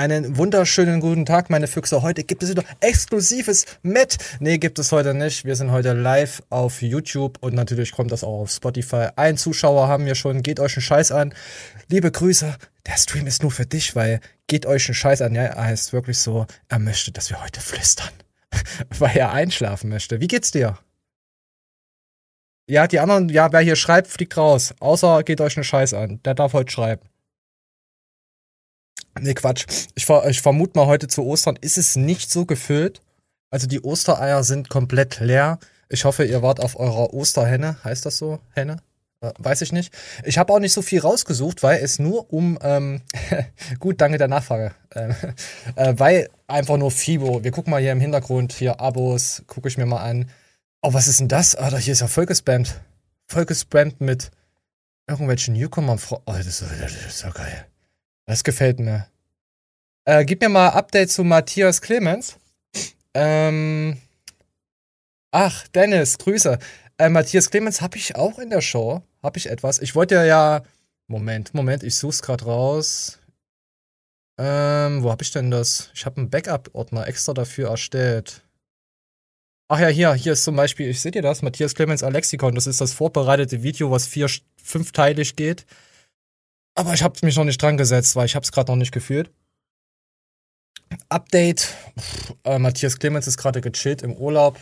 Einen wunderschönen guten Tag, meine Füchse. Heute gibt es wieder exklusives mit. Nee, gibt es heute nicht. Wir sind heute live auf YouTube und natürlich kommt das auch auf Spotify. Ein Zuschauer haben wir schon. Geht euch einen Scheiß an. Liebe Grüße. Der Stream ist nur für dich, weil geht euch einen Scheiß an. Ja, er heißt wirklich so, er möchte, dass wir heute flüstern. weil er einschlafen möchte. Wie geht's dir? Ja, die anderen, ja, wer hier schreibt, fliegt raus. Außer geht euch einen Scheiß an. Der darf heute schreiben. Nee, Quatsch. Ich, ich vermute mal, heute zu Ostern ist es nicht so gefüllt. Also die Ostereier sind komplett leer. Ich hoffe, ihr wart auf eurer Osterhenne. Heißt das so? Henne? Äh, weiß ich nicht. Ich habe auch nicht so viel rausgesucht, weil es nur um ähm, gut, danke der Nachfrage, äh, äh, weil einfach nur Fibo. Wir gucken mal hier im Hintergrund hier Abos, gucke ich mir mal an. Oh, was ist denn das? Alter, hier ist ja Volkesband. Volkesband mit irgendwelchen Newcomern. Oh, das ist, das ist ja geil. Das gefällt mir. Äh, gib mir mal Update zu Matthias Clemens. Ähm. Ach, Dennis, Grüße. Äh, Matthias Clemens habe ich auch in der Show. Habe ich etwas. Ich wollte ja ja. Moment, Moment, ich such's gerade raus. Ähm, wo habe ich denn das? Ich habe einen Backup-Ordner extra dafür erstellt. Ach ja, hier, hier ist zum Beispiel, ich seht ihr das, Matthias Clemens Alexikon. Das ist das vorbereitete Video, was vier, fünfteilig geht. Aber ich habe mich noch nicht dran gesetzt, weil ich habe es gerade noch nicht gefühlt. Update. Pff, äh, Matthias Clemens ist gerade gechillt im Urlaub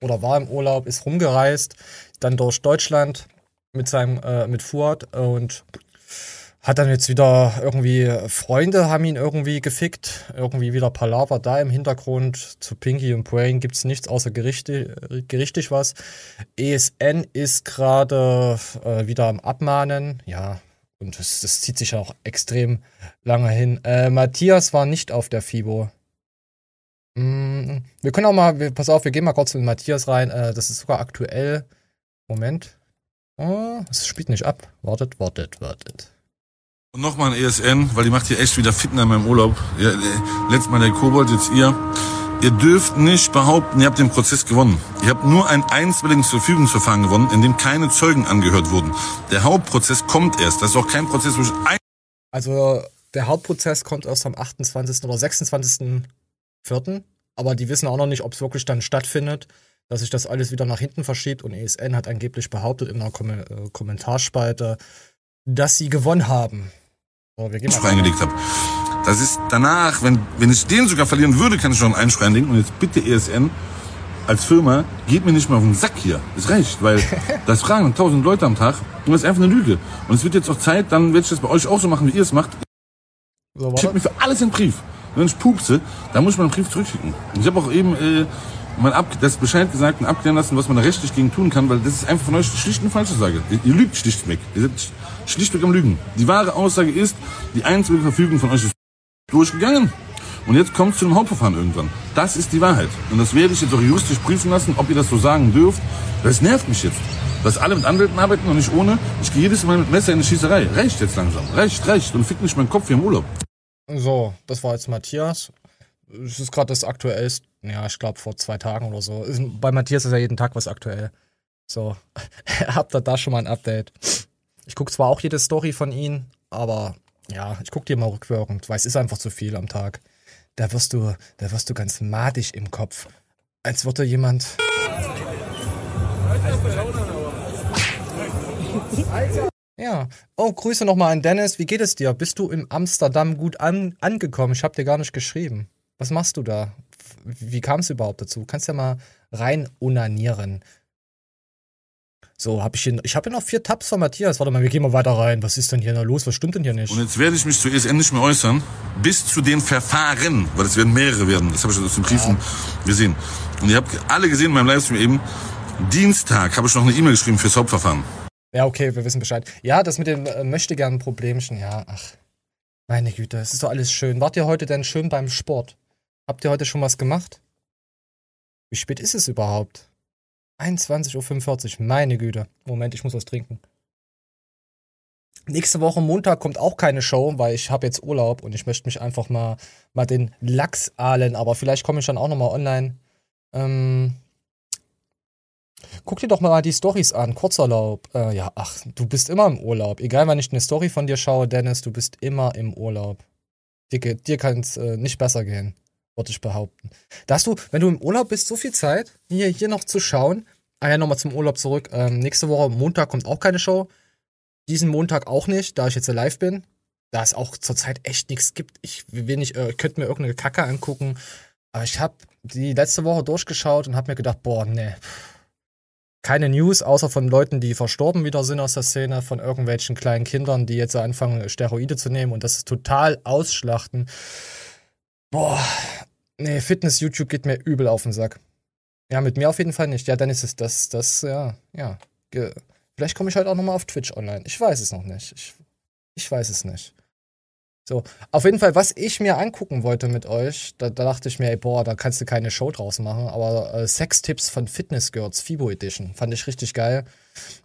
oder war im Urlaub, ist rumgereist, dann durch Deutschland mit seinem äh, mit Fuad und hat dann jetzt wieder irgendwie Freunde haben ihn irgendwie gefickt, irgendwie wieder Palaver da im Hintergrund. Zu Pinky und Brain gibt's nichts außer gerichtig was. ESN ist gerade äh, wieder am Abmahnen, ja, und das, das zieht sich auch extrem lange hin. Äh, Matthias war nicht auf der FIBO. Mm, wir können auch mal, wir, pass auf, wir gehen mal kurz in Matthias rein. Äh, das ist sogar aktuell. Moment. Oh, es spielt nicht ab. Wartet, wartet, wartet. Und nochmal ein ESN, weil die macht hier echt wieder Fitner in meinem Urlaub. Ja, letztes Mal der Kobold, jetzt ihr. Ihr dürft nicht behaupten, ihr habt den Prozess gewonnen. Ihr habt nur ein einstweiliges Verfügungsverfahren gewonnen, in dem keine Zeugen angehört wurden. Der Hauptprozess kommt erst. Das ist auch kein Prozess, wo ich ein Also der Hauptprozess kommt erst am 28. oder 26.04. Aber die wissen auch noch nicht, ob es wirklich dann stattfindet, dass sich das alles wieder nach hinten verschiebt. Und ESN hat angeblich behauptet in einer Kom äh, Kommentarspalte, dass sie gewonnen haben. So, wir gehen mal reingelegt habe. Das ist danach, wenn, wenn ich den sogar verlieren würde, kann ich schon einschreien Ding. Und jetzt bitte ESN als Firma, geht mir nicht mal auf den Sack hier. Das reicht, weil das fragen tausend Leute am Tag und das ist einfach eine Lüge. Und es wird jetzt auch Zeit, dann werde ich das bei euch auch so machen, wie ihr es macht. So, Schickt mir für alles einen Brief. Wenn ich pupse, dann muss ich meinen Brief zurückschicken. Und ich habe auch eben äh, mal ab, das Bescheid gesagt und abklären lassen, was man da rechtlich gegen tun kann, weil das ist einfach von euch schlicht eine falsche Sage. Ihr, ihr lügt schlichtweg. Ihr seid schlichtweg am Lügen. Die wahre Aussage ist, die einzige Verfügung von euch ist durchgegangen. Und jetzt kommt es zu einem Hauptverfahren irgendwann. Das ist die Wahrheit. Und das werde ich jetzt auch juristisch prüfen lassen, ob ihr das so sagen dürft. Das nervt mich jetzt. Dass alle mit Anwälten arbeiten und nicht ohne. Ich gehe jedes Mal mit Messer in die Schießerei. Reicht jetzt langsam. Reicht, reicht. Und fick nicht meinen Kopf hier im Urlaub. So, das war jetzt Matthias. Das ist gerade das aktuellste. Ja, ich glaube vor zwei Tagen oder so. Bei Matthias ist ja jeden Tag was aktuell. So, habt ihr da schon mal ein Update? Ich gucke zwar auch jede Story von ihm, aber ja, ich guck dir mal rückwirkend, weil es ist einfach zu viel am Tag. Da wirst du, da wirst du ganz madig im Kopf. Als würde jemand. Ja. Oh, Grüße nochmal an Dennis. Wie geht es dir? Bist du in Amsterdam gut an, angekommen? Ich hab dir gar nicht geschrieben. Was machst du da? Wie kam es überhaupt dazu? Kannst ja mal rein unanieren. So, habe ich hier, ich habe hier noch vier Tabs von Matthias. Warte mal, wir gehen mal weiter rein. Was ist denn hier noch los? Was stimmt denn hier nicht? Und jetzt werde ich mich zuerst endlich mehr äußern, bis zu den Verfahren, weil es werden mehrere werden. Das habe ich aus den Briefen ja. gesehen. Und ihr habt alle gesehen in meinem Livestream eben, Dienstag habe ich noch eine E-Mail geschrieben fürs Hauptverfahren. Ja, okay, wir wissen Bescheid. Ja, das mit dem äh, möchte gern Problemchen, ja, ach. Meine Güte, es ist doch alles schön. Wart ihr heute denn schön beim Sport? Habt ihr heute schon was gemacht? Wie spät ist es überhaupt? 21.45 Uhr, meine Güte. Moment, ich muss was trinken. Nächste Woche Montag kommt auch keine Show, weil ich habe jetzt Urlaub und ich möchte mich einfach mal, mal den Lachs ahlen. Aber vielleicht komme ich dann auch nochmal online. Ähm, guck dir doch mal die Stories an. Kurzurlaub. Äh, ja, ach, du bist immer im Urlaub. Egal, wann ich eine Story von dir schaue, Dennis, du bist immer im Urlaub. Geht- dir kann es äh, nicht besser gehen, würde ich behaupten. Da hast du, wenn du im Urlaub bist, so viel Zeit, hier, hier noch zu schauen. Ah ja, nochmal zum Urlaub zurück. Ähm, nächste Woche, Montag, kommt auch keine Show. Diesen Montag auch nicht, da ich jetzt live bin. Da es auch zurzeit echt nichts gibt. Ich will nicht, äh, könnt mir irgendeine Kacke angucken. Aber ich habe die letzte Woche durchgeschaut und habe mir gedacht, boah, nee. Keine News, außer von Leuten, die verstorben wieder sind aus der Szene, von irgendwelchen kleinen Kindern, die jetzt anfangen, Steroide zu nehmen und das total ausschlachten. Boah, nee, Fitness-YouTube geht mir übel auf den Sack. Ja, mit mir auf jeden Fall nicht. Ja, dann ist es das, das, ja, ja. Vielleicht komme ich heute auch nochmal auf Twitch online. Ich weiß es noch nicht. Ich, ich weiß es nicht. So, auf jeden Fall, was ich mir angucken wollte mit euch, da, da dachte ich mir, ey, boah, da kannst du keine Show draus machen, aber äh, Sextipps von Fitness Girls, FIBO Edition, fand ich richtig geil.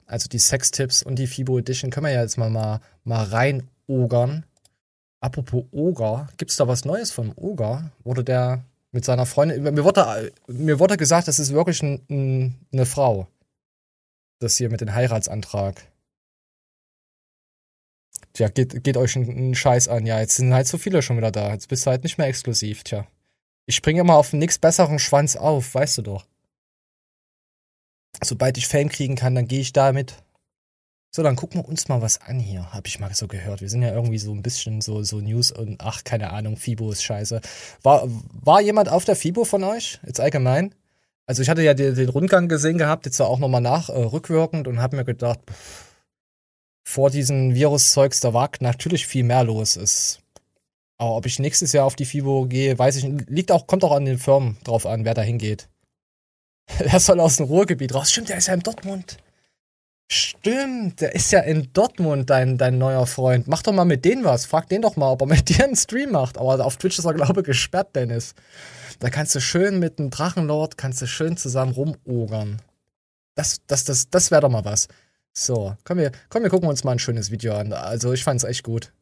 Also die Sextipps und die FIBO Edition können wir ja jetzt mal, mal, mal rein ogern. Apropos Oger, gibt's da was Neues vom Oger? Wurde der mit seiner Freundin, mir wurde, mir wurde gesagt, das ist wirklich ein, ein, eine Frau. Das hier mit dem Heiratsantrag. Tja, geht, geht euch einen Scheiß an. Ja, jetzt sind halt so viele schon wieder da. Jetzt bist du halt nicht mehr exklusiv, tja. Ich springe immer auf nix besseren Schwanz auf, weißt du doch. Sobald ich Fame kriegen kann, dann gehe ich damit. So, dann gucken wir uns mal was an hier. Hab ich mal so gehört. Wir sind ja irgendwie so ein bisschen so, so News und ach, keine Ahnung, FIBO ist scheiße. War, war jemand auf der FIBO von euch? Jetzt allgemein? Also ich hatte ja den, den Rundgang gesehen gehabt, jetzt auch nochmal nach, äh, rückwirkend und hab mir gedacht, pff, vor diesen Viruszeugs, da war natürlich viel mehr los. Ist. Aber ob ich nächstes Jahr auf die FIBO gehe, weiß ich nicht. Liegt auch, kommt auch an den Firmen drauf an, wer da hingeht. Der soll aus dem Ruhrgebiet raus. Stimmt, der ist ja in Dortmund. Stimmt, der ist ja in Dortmund, dein, dein neuer Freund. Mach doch mal mit denen was. Frag den doch mal, ob er mit dir einen Stream macht. Aber auf Twitch ist er, glaube ich, gesperrt, Dennis. Da kannst du schön mit dem Drachenlord, kannst du schön zusammen rumogern. Das, das, das, das wäre doch mal was. So, komm wir, komm, wir gucken uns mal ein schönes Video an. Also, ich fand's echt gut.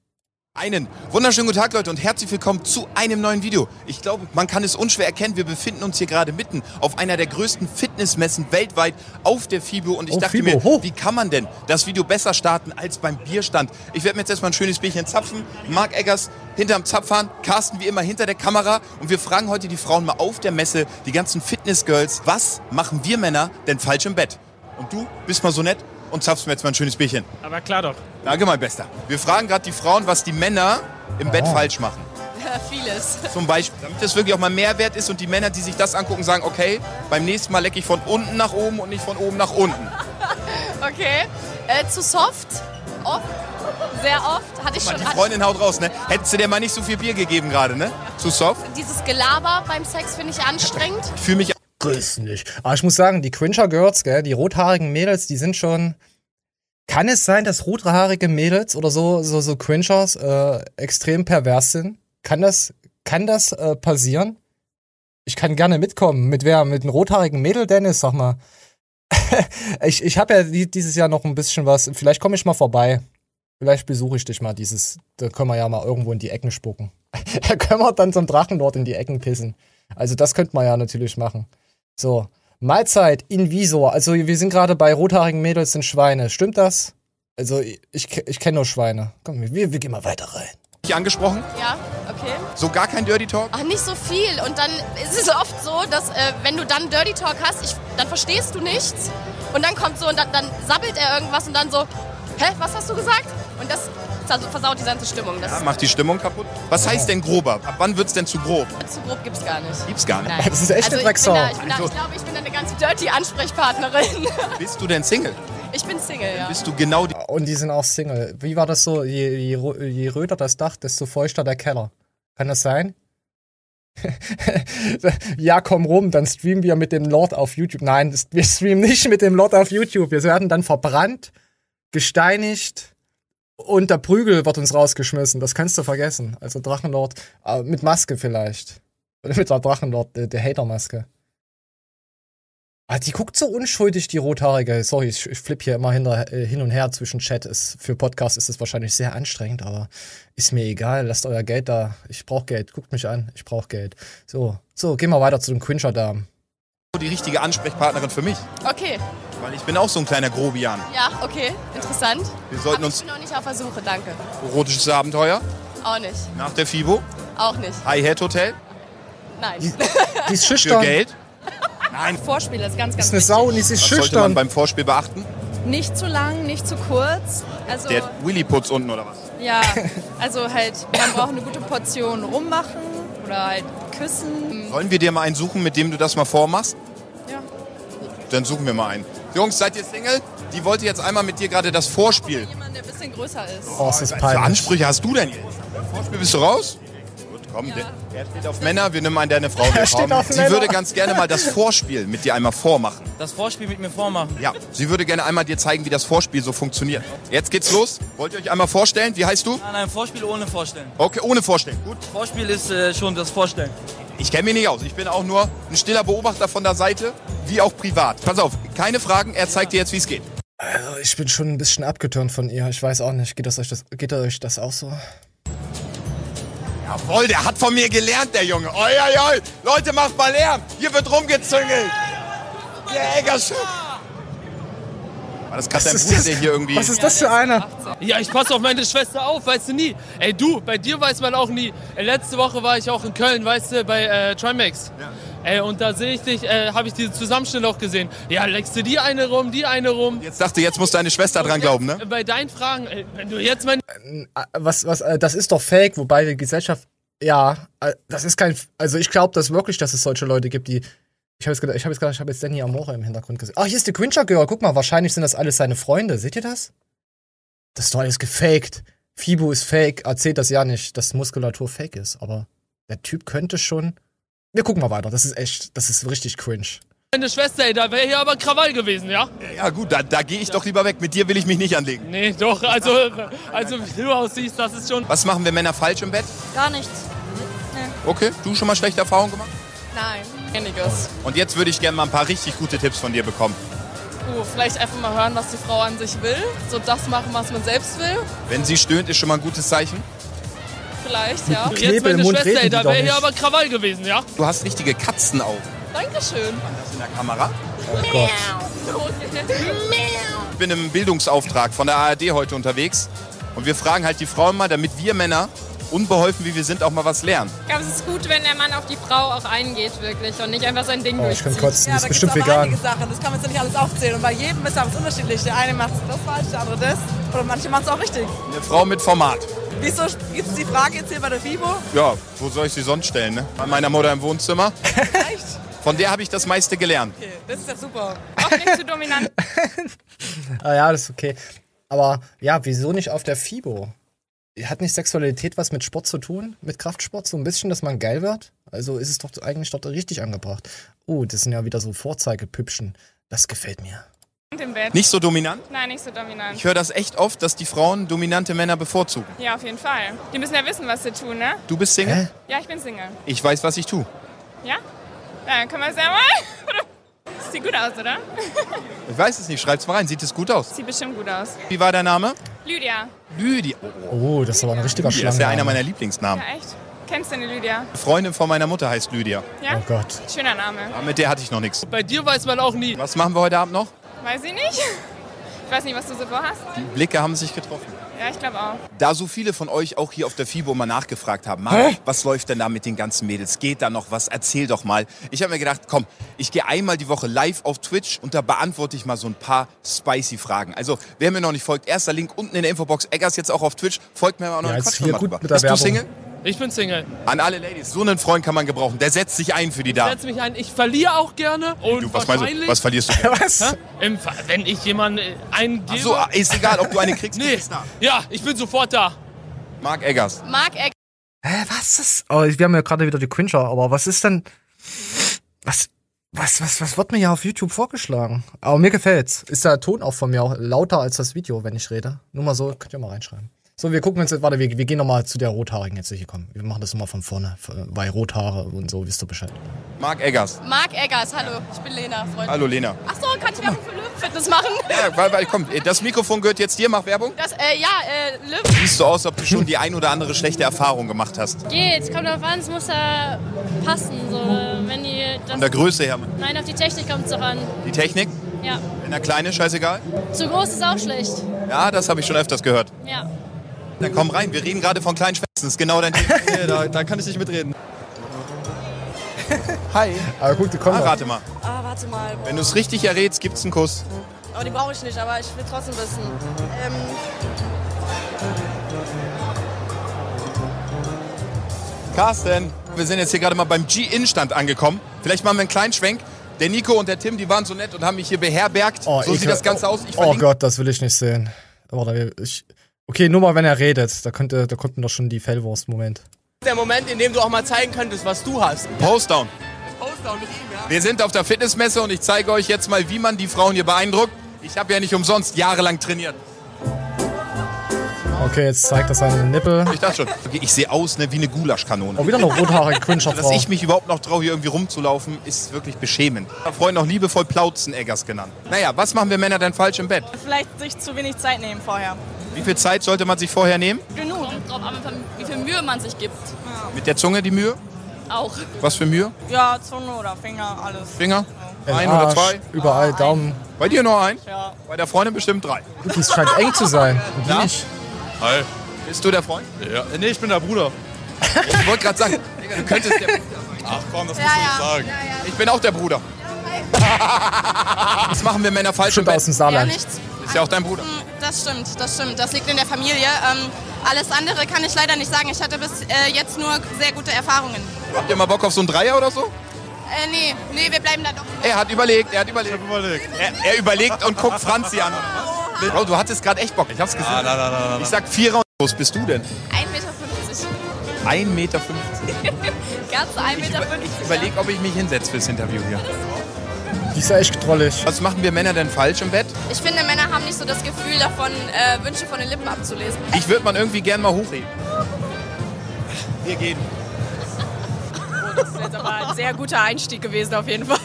Einen wunderschönen guten Tag, Leute, und herzlich willkommen zu einem neuen Video. Ich glaube, man kann es unschwer erkennen, wir befinden uns hier gerade mitten auf einer der größten Fitnessmessen weltweit auf der FIBO. Und ich Oh, dachte FIBO, mir, hoch. wie kann man denn das Video besser starten als beim Bierstand? Ich werde mir jetzt erstmal ein schönes Bierchen zapfen. Marc Eggers hinterm Zapfhahn, Carsten wie immer hinter der Kamera. Und wir fragen heute die Frauen mal auf der Messe, die ganzen Fitnessgirls, was machen wir Männer denn falsch im Bett? Und du bist mal so nett und zapfst mir jetzt mal ein schönes Bierchen. Aber klar doch. Danke, mein Bester. Wir fragen gerade die Frauen, was die Männer im Bett Oh. falsch machen. Vieles. Zum Beispiel, damit es wirklich auch mal Mehrwert ist und die Männer, die sich das angucken, sagen, okay, beim nächsten Mal lecke ich von unten nach oben und nicht von oben nach unten. Okay. Äh, zu soft. Oft. Sehr oft. Hatte ich Mal, schon. die Freundin haut raus, ne? Hättest du dir mal nicht so viel Bier gegeben gerade, ne? Zu soft? dieses Gelaber beim Sex finde ich anstrengend. Ich fühle mich Grüß nicht. Aber ich muss sagen, die Cringer Girls, gell, die rothaarigen Mädels, die sind schon. Kann es sein, dass rothaarige Mädels oder so, so, so Cringers äh, extrem pervers sind? Kann das, kann das äh, passieren? Ich kann gerne mitkommen. Mit wer? Mit einem rothaarigen Mädel, Dennis, sag mal. ich ich habe ja die, dieses Jahr noch ein bisschen was. Vielleicht komme ich mal vorbei. Vielleicht besuche ich dich mal dieses. Da können wir ja mal irgendwo in die Ecken spucken. da können wir dann zum Drachen dort in die Ecken pissen. Also das könnte man ja natürlich machen. So, Mahlzeit, Invisor. Also wir sind gerade bei rothaarigen Mädels sind Schweine. Stimmt das? Also ich, ich, ich kenne nur Schweine. Komm, wir, wir gehen mal weiter rein. angesprochen. Ja, okay. So gar kein Dirty Talk. Ach, nicht so viel. Und dann ist es oft so, dass äh, wenn du dann Dirty Talk hast, ich, dann verstehst du nichts. Und dann kommt so und dann, dann sabbelt er irgendwas und dann so, hä, was hast du gesagt? Und das versaut die ganze Stimmung. Das Ja, macht die Stimmung kaputt. Was heißt denn grober? Ab wann wird's denn zu grob? zu grob gibt's gar nicht. Gibt's gar nicht. Nein. Das ist echt also eine ich bin Drecksau. da, ich, bin da, Also- ich glaube, ich bin da eine ganz dirty Ansprechpartnerin. Bist du denn Single? Ich bin Single, ja. Bist du genau die Und die sind auch Single. Wie war das so? Je, je, je röter das Dach, desto feuchter der Keller. Kann das sein? ja, komm rum, dann streamen wir mit dem Lord auf YouTube. Nein, wir streamen nicht mit dem Lord auf YouTube. Wir werden dann verbrannt, gesteinigt und der Prügel wird uns rausgeschmissen. Das kannst du vergessen. Also Drachenlord, äh, mit Maske vielleicht. Oder mit der Drachenlord, der, der Hatermaske. Ah, die guckt so unschuldig, die Rothaarige. Sorry, ich, ich flippe hier immer hinter, äh, hin und her zwischen Chat. Ist, für Podcast ist es wahrscheinlich sehr anstrengend, aber ist mir egal. Lasst euer Geld da. Ich brauch Geld. Guckt mich an. Ich brauch Geld. So, so, gehen wir weiter zu den Quincher-Damen. Die richtige Ansprechpartnerin für mich. Okay, Weil ich bin auch so ein kleiner Grobian. ja, okay, interessant. Wir sollten Aber ich uns bin noch nicht auf der Suche, danke. erotisches Abenteuer. Auch nicht. Nach der FIBO? Auch nicht. High-Hat-Hotel? Nein. Die ist Für schüchtern. Geld? Nein. Vorspiel ist ganz, ganz ist eine Sau und die ist Was sollte man schüchtern. beim Vorspiel beachten? Nicht zu lang, nicht zu kurz. Also, Der Willy-Putz unten oder was? ja, also halt, man braucht eine gute Portion rummachen oder halt küssen. Sollen wir dir mal einen suchen, mit dem du das mal vormachst? Ja. Dann suchen wir mal einen. Jungs, seid ihr Single? Die wollte jetzt einmal mit dir gerade das Vorspiel. Jemand, der ein bisschen größer ist. Oh, ist Was für peinlich. Ansprüche hast du denn jetzt? Vorspiel bist du raus? Gut, komm, der, der steht auf Männer, wir nehmen einen, der eine Frau will. steht auf Sie Männer. würde ganz gerne mal das Vorspiel mit dir einmal vormachen. das Vorspiel mit mir vormachen. Ja, sie würde gerne einmal dir zeigen, wie das Vorspiel so funktioniert. Jetzt geht's los. Wollt ihr euch einmal vorstellen? Wie heißt du? Nein, nein, Vorspiel ohne Vorstellen. Okay, ohne Vorstellen. Gut. Vorspiel ist äh, schon das Vorstellen. Ich kenne mich nicht aus. Ich bin auch nur ein stiller Beobachter von der Seite, wie auch privat. Pass auf, keine Fragen. Er zeigt dir jetzt, wie es geht. Also, ich bin schon ein bisschen abgeturnt von ihr. Ich weiß auch nicht. Geht das euch das, geht euch das auch so? Jawohl, der hat von mir gelernt, der Junge. Oi, oi, oi. Leute, macht mal Lärm. Hier wird rumgezüngelt. Der Eggers. War das gerade dein Bruder, das? der hier irgendwie... Was ist das für einer? Ja, ich passe auf meine Schwester auf, weißt du nie. Ey, du, bei dir weiß man auch nie. Äh, letzte Woche war ich auch in Köln, weißt du, bei äh, Trimax. Ey, und da sehe ich dich, äh, habe ich diese Zusammenschnitt auch gesehen. Ja, leckst du die eine rum, die eine rum. Jetzt dachte, jetzt muss deine Schwester dran glauben, ne? Äh, Bei deinen Fragen, ey, wenn du jetzt mein Was, was, äh, das ist doch fake, wobei die Gesellschaft, ja, äh, das ist kein, also ich glaube das wirklich, dass es solche Leute gibt, die, ich habe jetzt gedacht, ich habe jetzt gedacht, ich habe jetzt Danny Amore im Hintergrund gesehen. Ach, hier ist die Quincher Girl, guck mal, wahrscheinlich sind das alles seine Freunde, seht ihr das? Das ist doch alles gefaked. Fibo ist fake, erzählt das ja nicht, dass Muskulatur fake ist, aber der Typ könnte schon, wir gucken mal weiter, das ist echt, das ist richtig cringe. meine Schwester, ey, da wäre hier aber Krawall gewesen, ja? Ja gut, da, da gehe ich doch lieber weg. Mit dir will ich mich nicht anlegen. Nee, doch, also, also wie du aussiehst, das ist schon... Was machen wir Männer falsch im Bett? Gar nichts. Okay, du schon mal schlechte Erfahrungen gemacht? Nein. Einiges. Und jetzt würde ich gerne mal ein paar richtig gute Tipps von dir bekommen. Uh, vielleicht einfach mal hören, was die Frau an sich will. So das machen, was man selbst will. Wenn sie stöhnt, ist schon mal ein gutes Zeichen. Vielleicht, ja. Knebel Jetzt meine Schwester, da wäre hier aber Krawall gewesen, ja? Du hast richtige Katzenaugen. Dankeschön. Das in der Kamera. Oh Gott. Ich bin im Bildungsauftrag von der ARD heute unterwegs. Und wir fragen halt die Frauen mal, damit wir Männer, unbeholfen wie wir sind, auch mal was lernen. Ich glaube, es ist gut, wenn der Mann auf die Frau auch eingeht, wirklich, und nicht einfach sein Ding Oh, ich kann durchzieht. kotzen, die ist da bestimmt vegan. Sachen, das kann man jetzt nicht alles aufzählen. Und bei jedem ist es unterschiedlich. Der eine macht das falsch, der andere das. Oder manche machen es auch richtig. Eine Frau mit Format. Wieso gibt es die Frage jetzt hier bei der FIBO? Ja, wo soll ich sie sonst stellen? Ne? Bei meiner Mutter im Wohnzimmer. Echt? Von der habe ich das meiste gelernt. Okay, das ist ja super. Auch nicht zu dominant. Ah ja, das ist okay. Aber ja, wieso nicht auf der FIBO? Hat nicht Sexualität was mit Sport zu tun? Mit Kraftsport? So ein bisschen, dass man geil wird? Also ist es doch eigentlich doch richtig angebracht. Oh, das sind ja wieder so Vorzeigepüppchen. Das gefällt mir. Im Bett. Nicht so dominant? Nein, nicht so dominant. Ich höre das echt oft, dass die Frauen dominante Männer bevorzugen. Ja, auf jeden Fall. Die müssen ja wissen, was sie tun, ne? Du bist Single? Hä? Ja, ich bin Single. Ich weiß, was ich tue. Ja? Ja, dann können wir es ja mal. Sieht gut aus, oder? Ich weiß es nicht. Schreib's mal rein. Sieht es gut aus? Sieht bestimmt gut aus. Wie war der Name? Lydia. Lydia. Oh, das ist aber ein richtiger Lydia, das ist ja einer meiner Lieblingsnamen. Ja, echt? Kennst du eine Lydia? Eine Freundin von meiner Mutter heißt Lydia. Ja? Oh Gott. Schöner Name. Aber mit der hatte ich noch nichts. Bei dir weiß man auch nie. Was machen wir heute Abend noch? Weiß ich nicht. Ich weiß nicht, was du so vorhast. Die Blicke haben sich getroffen. Ja, ich glaube auch. Da so viele von euch auch hier auf der FIBO mal nachgefragt haben, Marc, was läuft denn da mit den ganzen Mädels? Geht da noch was? Erzähl doch mal. Ich habe mir gedacht, komm, ich gehe einmal die Woche live auf Twitch und da beantworte ich mal so ein paar spicy Fragen. Also, wer mir noch nicht folgt, erster Link unten in der Infobox. Eggers jetzt auch auf Twitch. Folgt mir mal noch Ja, einen ist Quatsch hier mal gut drüber. mit der Bist du Werbung. Single? Ich bin Single. An alle Ladies, so einen Freund kann man gebrauchen. Der setzt sich ein für die Damen. Setz mich ein. Ich verliere auch gerne. Und Du, was meinst du? wahrscheinlich. Was verlierst du? Was? Im, wenn ich jemanden äh, eingebe. So, ist egal, ob du eine kriegst. nee. Ja, ich bin sofort da. Marc Eggers. Mark Egg. Hä, was ist? Oh, wir haben ja gerade wieder die Quincher, aber was ist denn. Was. Was, was, was wird mir ja auf YouTube vorgeschlagen? Aber mir gefällt's. Ist der Ton auch von mir auch lauter als das Video, wenn ich rede? Nur mal so, könnt ihr mal reinschreiben. So, wir gucken uns jetzt, warte, wir, wir gehen nochmal zu der Rothaarigen jetzt hier kommen. Wir machen das nochmal von vorne, bei Rothaare und so, wisst ihr Bescheid. Marc Eggers. Mark Eggers, hallo. Ich bin Lena, Freund. Hallo Lena. Achso, kann ich Werbung für Löwenfitness machen? Ja, weil, weil, komm, das Mikrofon gehört jetzt dir, mach Werbung. Das, äh, ja, äh, Löwen. Siehst so aus, ob du schon die ein oder andere schlechte Erfahrung gemacht hast. Geht, kommt drauf an, es muss ja passen. So, wenn die das, Von der Größe her. Nein, auf die Technik kommt es doch an. Die Technik, Ja. wenn der kleine, scheißegal. Zu groß ist auch schlecht. Ja, das habe ich schon öfters gehört. Ja. Dann komm rein, wir reden gerade von kleinen Schwestern. Kickboxen ist genau dein. Nee, da, da kann ich nicht mitreden. Hi. Aber gut, die kommen. Ah, noch. rate mal. Ah, warte mal. Wenn du es richtig errätst, gibt's einen Kuss. Aber die brauche ich nicht, aber ich will trotzdem wissen. Ähm, Carsten, wir sind jetzt hier gerade mal beim G-In-Stand angekommen. Vielleicht machen wir einen kleinen Schwenk. Der Nico und der Tim, die waren so nett und haben mich hier beherbergt. Oh, so sieht das Ganze aus. Ich oh Gott, das will ich nicht sehen. Warte, ich, okay, nur mal, wenn er redet. Da, könnte, da kommt mir doch schon die Fellwurst-Moment. Der Moment, in dem du auch mal zeigen könntest, was du hast. Postdown. Postdown mit ihm, ja? Wir sind auf der Fitnessmesse und ich zeige euch jetzt mal, wie man die Frauen hier beeindruckt. Ich habe ja nicht umsonst jahrelang trainiert. Okay, jetzt zeigt er seinen Nippel. Ich dachte schon. Okay, ich sehe aus ne, wie eine Gulaschkanone. Oh, wieder eine rothaarige Quinscher Dass ich mich überhaupt noch traue, hier irgendwie rumzulaufen, ist wirklich beschämend. Freunde noch liebevoll Plauzeneggers genannt. Naja, was machen wir Männer denn falsch im Bett? vielleicht sich zu wenig Zeit nehmen vorher. Wie viel Zeit sollte man sich vorher nehmen? Genug. Kommt drauf an, wie viel Mühe man sich gibt. Mit der Zunge die Mühe? Auch. Was für Mühe? Ja, Zunge oder Finger, alles. Finger? Im Ein oder Arsch, zwei? Überall Daumen. Bei dir nur ein? Ja. Bei der Freundin bestimmt drei. Gut, es scheint eng zu sein. Und Klar. Hi. Bist du der Freund? Ja. Nee, ich bin der Bruder. Ich wollte gerade sagen, Digga, du könntest der Bruder sein. Ach komm, das musst du nicht sagen. Ich bin auch der Bruder. Was machen wir Männer falsch im Bett? aus dem Ja, Saarland. nichts. Ist ja auch dein Bruder. Das stimmt, das stimmt. Das liegt in der Familie. Ähm, alles andere kann ich leider nicht sagen. Ich hatte bis äh, jetzt nur sehr gute Erfahrungen. Habt ihr mal Bock auf so einen Dreier oder so? Äh, nee, nee, wir bleiben da doch. Er hat überlegt, er hat überlegt. Überlegt. Er, er überlegt und guckt Franzi an. Bro, du hattest gerade echt Bock. Ich hab's gesehen. Nein, nein, nein, nein. Ich sag Vierer und wo bist du denn? 1,50 Meter. 1,50 Meter. Ganz 1,50 Meter. Ich überleg, ob ich mich hinsetze fürs Interview hier. Die ist ja echt drollig. Was machen wir Männer denn falsch im Bett? Ich finde, Männer haben nicht so das Gefühl davon, äh, Wünsche von den Lippen abzulesen. Ich würde man irgendwie gern mal hochheben. Wir gehen. Das ist jetzt aber ein sehr guter Einstieg gewesen auf jeden Fall.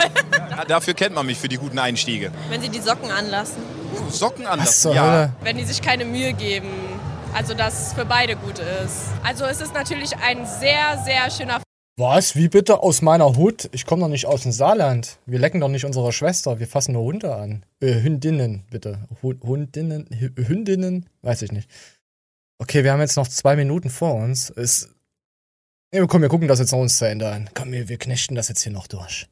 Ja, dafür kennt man mich für die guten Einstiege. Wenn sie die Socken anlassen. Socken Was anders. zur Ja. Hölle? Wenn die sich keine Mühe geben. Also, dass es für beide gut ist. Also, es ist natürlich ein sehr, sehr schöner Was? Wie bitte aus meiner Hut? Ich komme doch nicht aus dem Saarland. Wir lecken doch nicht unsere Schwester. Wir fassen nur Hunde an. Äh, Hündinnen, bitte. Hu- Hundinnen? Hü- Hündinnen? Weiß ich nicht. Okay, wir haben jetzt noch zwei Minuten vor uns. Es. Nee, komm, wir gucken das jetzt noch uns zu Ende an. Komm, wir, wir knechten das jetzt hier noch durch.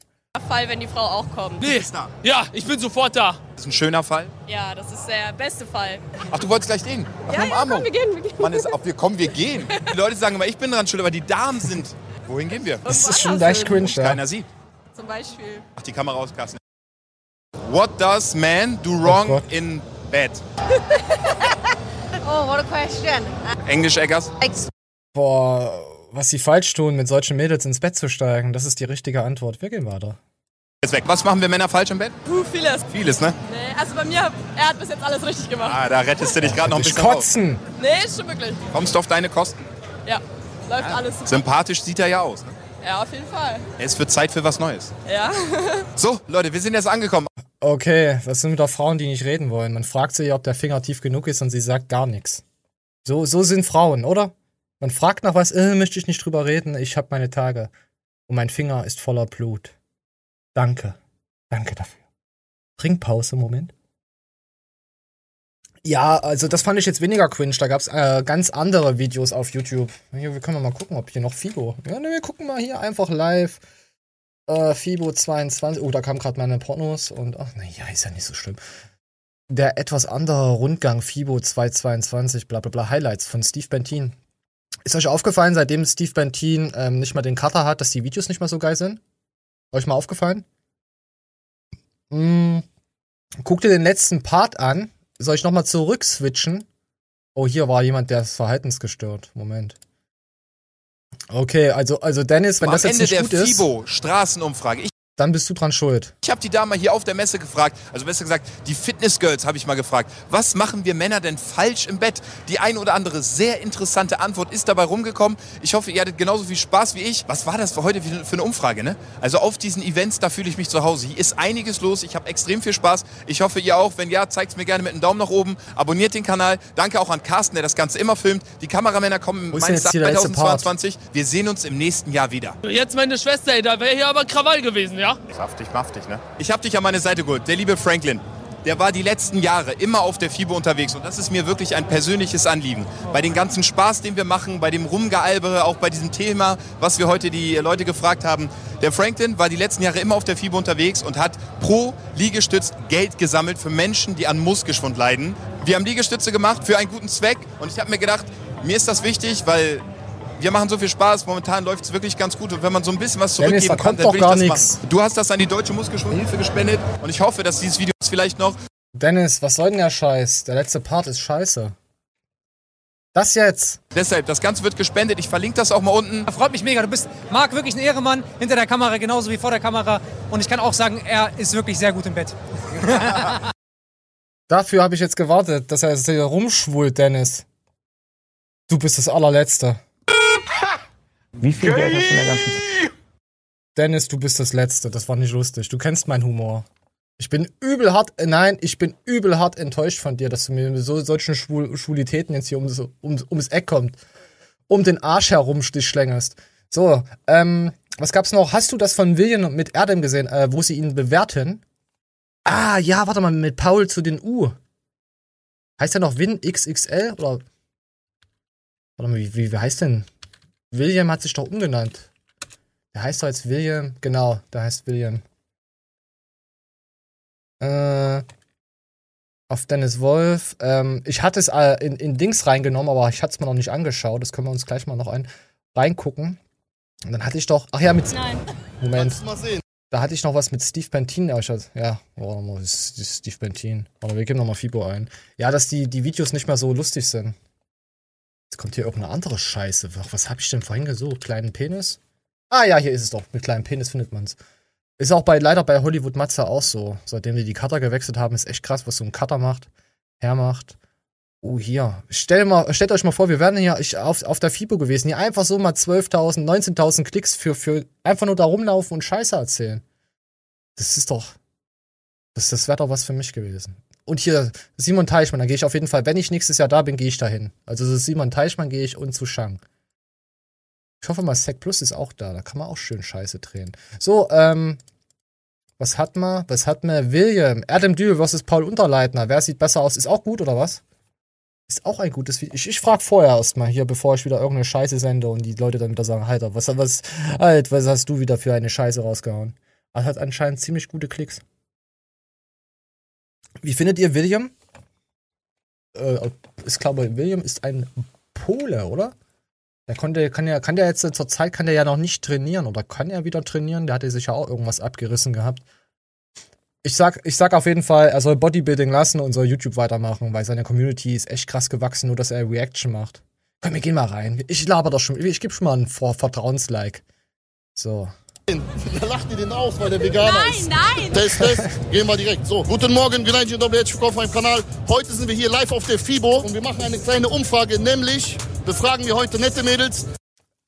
Fall, wenn die Frau auch kommt. Nee. Ja, ich bin sofort da. Das ist ein schöner Fall. Ja, das ist der beste Fall. Ach, du wolltest gleich gehen? Ach, Ja, ja, komm, wir gehen, wir gehen. Mann, ist, ob wir kommen, wir gehen. Die Leute sagen immer, ich bin dran schuld, aber die Damen sind. Wohin gehen wir? Das ist schon leicht cringe, ja. Keiner sieht. Zum Beispiel. Ach, die Kamera aus, Carsten. What does man do wrong Gott. in bed? Oh, what a question. Englisch, Eggers? Boah, was sie falsch tun, mit solchen Mädels ins Bett zu steigen, das ist die richtige Antwort. Wir gehen weiter. Jetzt weg. Was machen wir Männer falsch im Bett? Puh, vieles. Vieles, ne? Nee, also bei mir, er hat bis jetzt alles richtig gemacht. Ah, da rettest du dich gerade noch ein bisschen kotzen! Nee, ist schon wirklich. Kommst du auf deine Kosten? Ja, läuft alles super. Sympathisch sieht er ja aus. Ne? Ja, auf jeden Fall. Es wird Zeit für was Neues. Ja. So, Leute, wir sind jetzt angekommen. Okay, was sind wieder Frauen, die nicht reden wollen? Man fragt sie, ob der Finger tief genug ist und sie sagt gar nichts. So, so sind Frauen, oder? Man fragt nach was, äh, möchte ich nicht drüber reden, ich habe meine Tage. Und mein Finger ist voller Blut. Danke. Danke dafür. Trinkpause, Moment. Ja, also das fand ich jetzt weniger cringe. Da gab's äh, ganz andere Videos auf YouTube. Hier, wir können mal gucken, ob hier noch Fibo. Ja, ne, wir gucken mal hier einfach live. Äh, Fibo 22. Oh, da kam gerade meine Pornos und ach, naja, ist ja nicht so schlimm. Der etwas andere Rundgang Fibo 222, bla bla bla, Highlights von Steve Bentin. Ist euch aufgefallen, seitdem Steve Bentin ähm, nicht mehr den Cutter hat, dass die Videos nicht mehr so geil sind? Euch mal aufgefallen? Mm, guckt ihr den letzten Part an. Soll ich nochmal zurück switchen? Oh, hier war jemand, der ist verhaltensgestört. Moment. Okay, also, also Dennis, wenn Am das jetzt Ende nicht der gut ist, FIBO Straßenumfrage. Ich dann bist du dran schuld. Ich habe die Dame hier auf der Messe gefragt, also besser gesagt, die Fitness-Girls habe ich mal gefragt, was machen wir Männer denn falsch im Bett? Die ein oder andere sehr interessante Antwort ist dabei rumgekommen. Ich hoffe, ihr hattet genauso viel Spaß wie ich. Was war das für heute für eine Umfrage, ne? Also auf diesen Events, da fühle ich mich zu Hause. Hier ist einiges los, ich habe extrem viel Spaß. Ich hoffe, ihr auch. Wenn ja, zeigt es mir gerne mit einem Daumen nach oben. Abonniert den Kanal. Danke auch an Carsten, der das Ganze immer filmt. Die Kameramänner kommen meines denn jetzt hier der letzte Part? 2022. Wir sehen uns im nächsten Jahr wieder. Jetzt meine Schwester, ey, da wäre hier aber Krawall gewesen, ja? Saftig, maftig, ne? Ich hab dich an meine Seite geholt, der liebe Franklin. der war die letzten Jahre immer auf der FIBO unterwegs. Und das ist mir wirklich ein persönliches Anliegen. Bei dem ganzen Spaß, den wir machen, bei dem Rumgealbere, auch bei diesem Thema, was wir heute die Leute gefragt haben. Der Franklin war die letzten Jahre immer auf der FIBO unterwegs und hat pro Liegestütz Geld gesammelt für Menschen, die an Muskelschwund leiden. Wir haben Liegestütze gemacht für einen guten Zweck. Und ich habe mir gedacht, mir ist das wichtig, weil wir machen so viel Spaß. Momentan läuft es wirklich ganz gut. Und wenn man so ein bisschen was Dennis, zurückgeben da kann, kommt dann doch will ich gar das nix. machen. Du hast das an die Deutsche Muskelschwundhilfe gespendet. Und ich hoffe, dass dieses Video jetzt vielleicht noch Dennis, was soll denn der Scheiß? Der letzte Part ist scheiße. Das jetzt. Deshalb, das Ganze wird gespendet. Ich verlinke das auch mal unten. Freut mich mega. Du bist Marc wirklich ein Ehrenmann hinter der Kamera genauso wie vor der Kamera. Und ich kann auch sagen, er ist wirklich sehr gut im Bett. Dafür habe ich jetzt gewartet, dass er hier rumschwult, Dennis. Du bist das allerletzte. Wie viel Geld hast du in der ganzen Zeit? Dennis, du bist das Letzte. Das war nicht lustig. Du kennst meinen Humor. Ich bin übel hart, äh, nein, ich bin übel hart enttäuscht von dir, dass du mir mit so solchen Schwul Schwulitäten jetzt hier ums, ums, ums Eck kommt. Um den Arsch herum dich schlängerst. So, ähm, was gab's noch? Hast du das von William mit Erdem gesehen, äh, wo sie ihn bewerten? Ah, ja, warte mal, mit Paul zu den U. Heißt der noch Win XXL? Oder. Warte mal, wie, wie, wie heißt denn? William hat sich doch umgenannt. Der heißt doch jetzt William. Genau, der heißt William. Äh, auf Dennis Wolf. Ähm, ich hatte es äh, in, in Dings reingenommen, aber ich hatte es mir noch nicht angeschaut. Das können wir uns gleich mal noch ein, reingucken. Und dann hatte ich doch. Ach ja, mit. Nein. Moment. Mal sehen. Da hatte ich noch was mit Steve Bentin. Ja, mal, das ist, Steve Bentin. Warte, wir geben nochmal Fibo ein. Ja, dass die, die Videos nicht mehr so lustig sind. Jetzt kommt hier irgendeine andere Scheiße. Ach, Was habe ich denn vorhin gesucht? Kleinen Penis? Ah ja, hier ist es doch. Mit kleinem Penis findet man's. Ist auch bei, leider bei Hollywood Matze auch so. Seitdem die die Cutter gewechselt haben, ist echt krass, was so ein Cutter macht, hermacht. Oh, hier. Stell mal, stellt euch mal vor, wir wären ich, auf, auf der FIBO gewesen. Hier einfach so mal 12.000, 19.000 Klicks für, für einfach nur da rumlaufen und Scheiße erzählen. Das ist doch. Das, das wäre doch was für mich gewesen. Und hier, Simon Teichmann, da gehe ich auf jeden Fall, wenn ich nächstes Jahr da bin, gehe ich dahin. Also zu Simon Teichmann gehe ich und zu Shang. Ich hoffe mal, Sec Plus ist auch da. Da kann man auch schön Scheiße drehen. So, ähm, was hat man? Was hat man? William, Adam Dühl versus Paul Unterleitner. Wer sieht besser aus? Ist auch gut, oder was? Ist auch ein gutes Video. Ich, ich frage vorher erstmal hier, bevor ich wieder irgendeine Scheiße sende und die Leute dann wieder sagen, Alter, was, was, halt, was hast du wieder für eine Scheiße rausgehauen? Aber hat anscheinend ziemlich gute Klicks. Wie findet ihr William? Äh, ich glaube, William ist ein Pole, oder? Der konnte, kann ja, kann der jetzt zur Zeit kann der ja noch nicht trainieren oder kann er wieder trainieren? Der hatte sich ja auch irgendwas abgerissen gehabt. Ich sag, ich sag auf jeden Fall, er soll Bodybuilding lassen und soll YouTube weitermachen, weil seine Community ist echt krass gewachsen, nur dass er Reaction macht. Komm, wir gehen mal rein. Ich laber doch schon, ich gebe schon mal Vor Vertrauenslike. So. Da lacht ihr den aus, weil der Veganer Nein, ist. nein. Test, Test. Gehen wir direkt. So, guten Morgen, Geleitchen WH auf meinem Kanal. Heute sind wir hier live auf der FIBO und wir machen eine kleine Umfrage, nämlich befragen wir heute nette Mädels.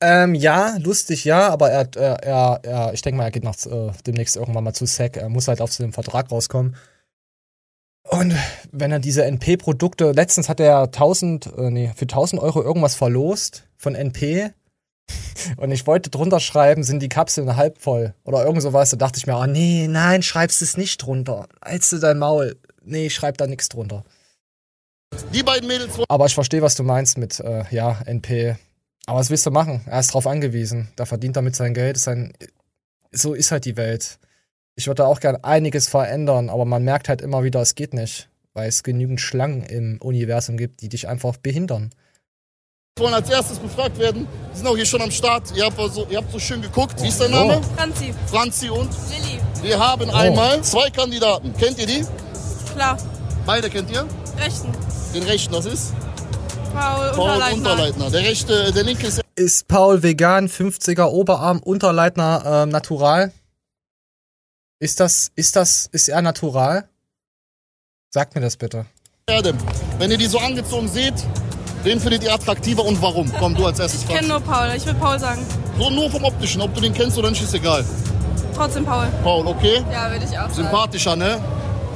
Ähm, ja, lustig, ja, aber er, er, er, er ich denke mal, er geht noch äh, demnächst irgendwann mal zu SEC. Er muss halt auf den Vertrag rauskommen. Und wenn er diese NP-Produkte, letztens hat er 1000, äh, nee, für 1000 Euro irgendwas verlost von NP. Und ich wollte drunter schreiben, sind die Kapseln halb voll oder irgend sowas. Da dachte ich mir, oh nee, nein, schreibst es nicht drunter. Hältst du dein Maul. Nee, schreib da nichts drunter. Die beiden Mädels Aber ich verstehe, was du meinst mit, äh, ja, NP. Aber was willst du machen? Er ist drauf angewiesen. Da verdient er mit sein Geld. Ist Sein, so ist halt die Welt. Ich würde da auch gern einiges verändern, aber man merkt halt immer wieder, es geht nicht. Weil es genügend Schlangen im Universum gibt, die dich einfach behindern. Wollen als erstes befragt werden. Die sind auch hier schon am Start. Ihr habt, also, ihr habt so schön geguckt. Wie ist dein Name? Franzi. Franzi und? Lilly. Wir haben Oh. einmal zwei Kandidaten. Kennt ihr die? Klar. Beide kennt ihr? Rechten. Den rechten, das ist? Paul, Paul Unterleitner. Unterleitner. Der rechte, der linke ist Ist Paul vegan, 50er Oberarm, Unterleitner ähm, natural? Ist das, ist das, ist er natural? Sagt mir das bitte. Adam. Wenn ihr die so angezogen seht, wen findet ihr attraktiver und warum? Komm, du als erstes, Ich kenne nur Paul. Ich will Paul sagen. So nur vom Optischen. Ob du den kennst oder nicht, ist egal. Trotzdem Paul. Paul, okay? Ja, würde ich auch sagen. Sympathischer, ne?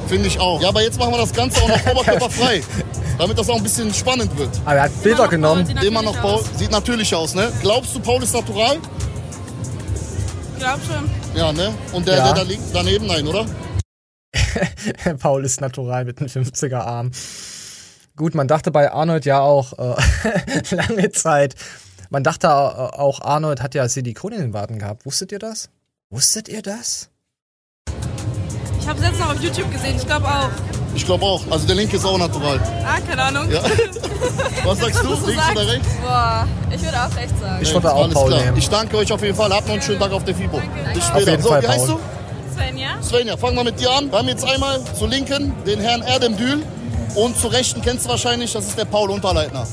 Finde ich auch. Ja, aber jetzt machen wir das Ganze auch noch oberkörperfrei. damit das auch ein bisschen spannend wird. Aber er hat Bilder genommen. Immer noch Paul. Sieht natürlich aus, ne? Glaubst du, Paul ist natural? Glaub schon. Ja, ne? Und der, Ja. der da liegt daneben, nein, oder? Paul ist natural mit einem 50er Arm. Gut, man dachte bei Arnold ja auch äh, lange Zeit. Man dachte äh, auch, Arnold hat ja Silikon in den Waden gehabt. Wusstet ihr das? Wusstet ihr das? Ich habe es jetzt noch auf YouTube gesehen, ich glaube auch. Ich glaube auch. Also der linke ist auch natural. Ah, keine Ahnung. Ja. Was sagst du? Links oder rechts? Boah, ich würde auch rechts sagen. Ich würde auch Alles Paul klar. nehmen. Ich danke euch auf jeden Fall. Habt noch einen schönen Tag auf der FIBO. Bis Auf später. jeden so, Fall, wie heißt du? Svenja? Svenja, fangen wir mit dir an. Wir haben jetzt einmal zur Linken den Herrn Erdemdül und zur Rechten kennst du wahrscheinlich, das ist der Paul Unterleitner.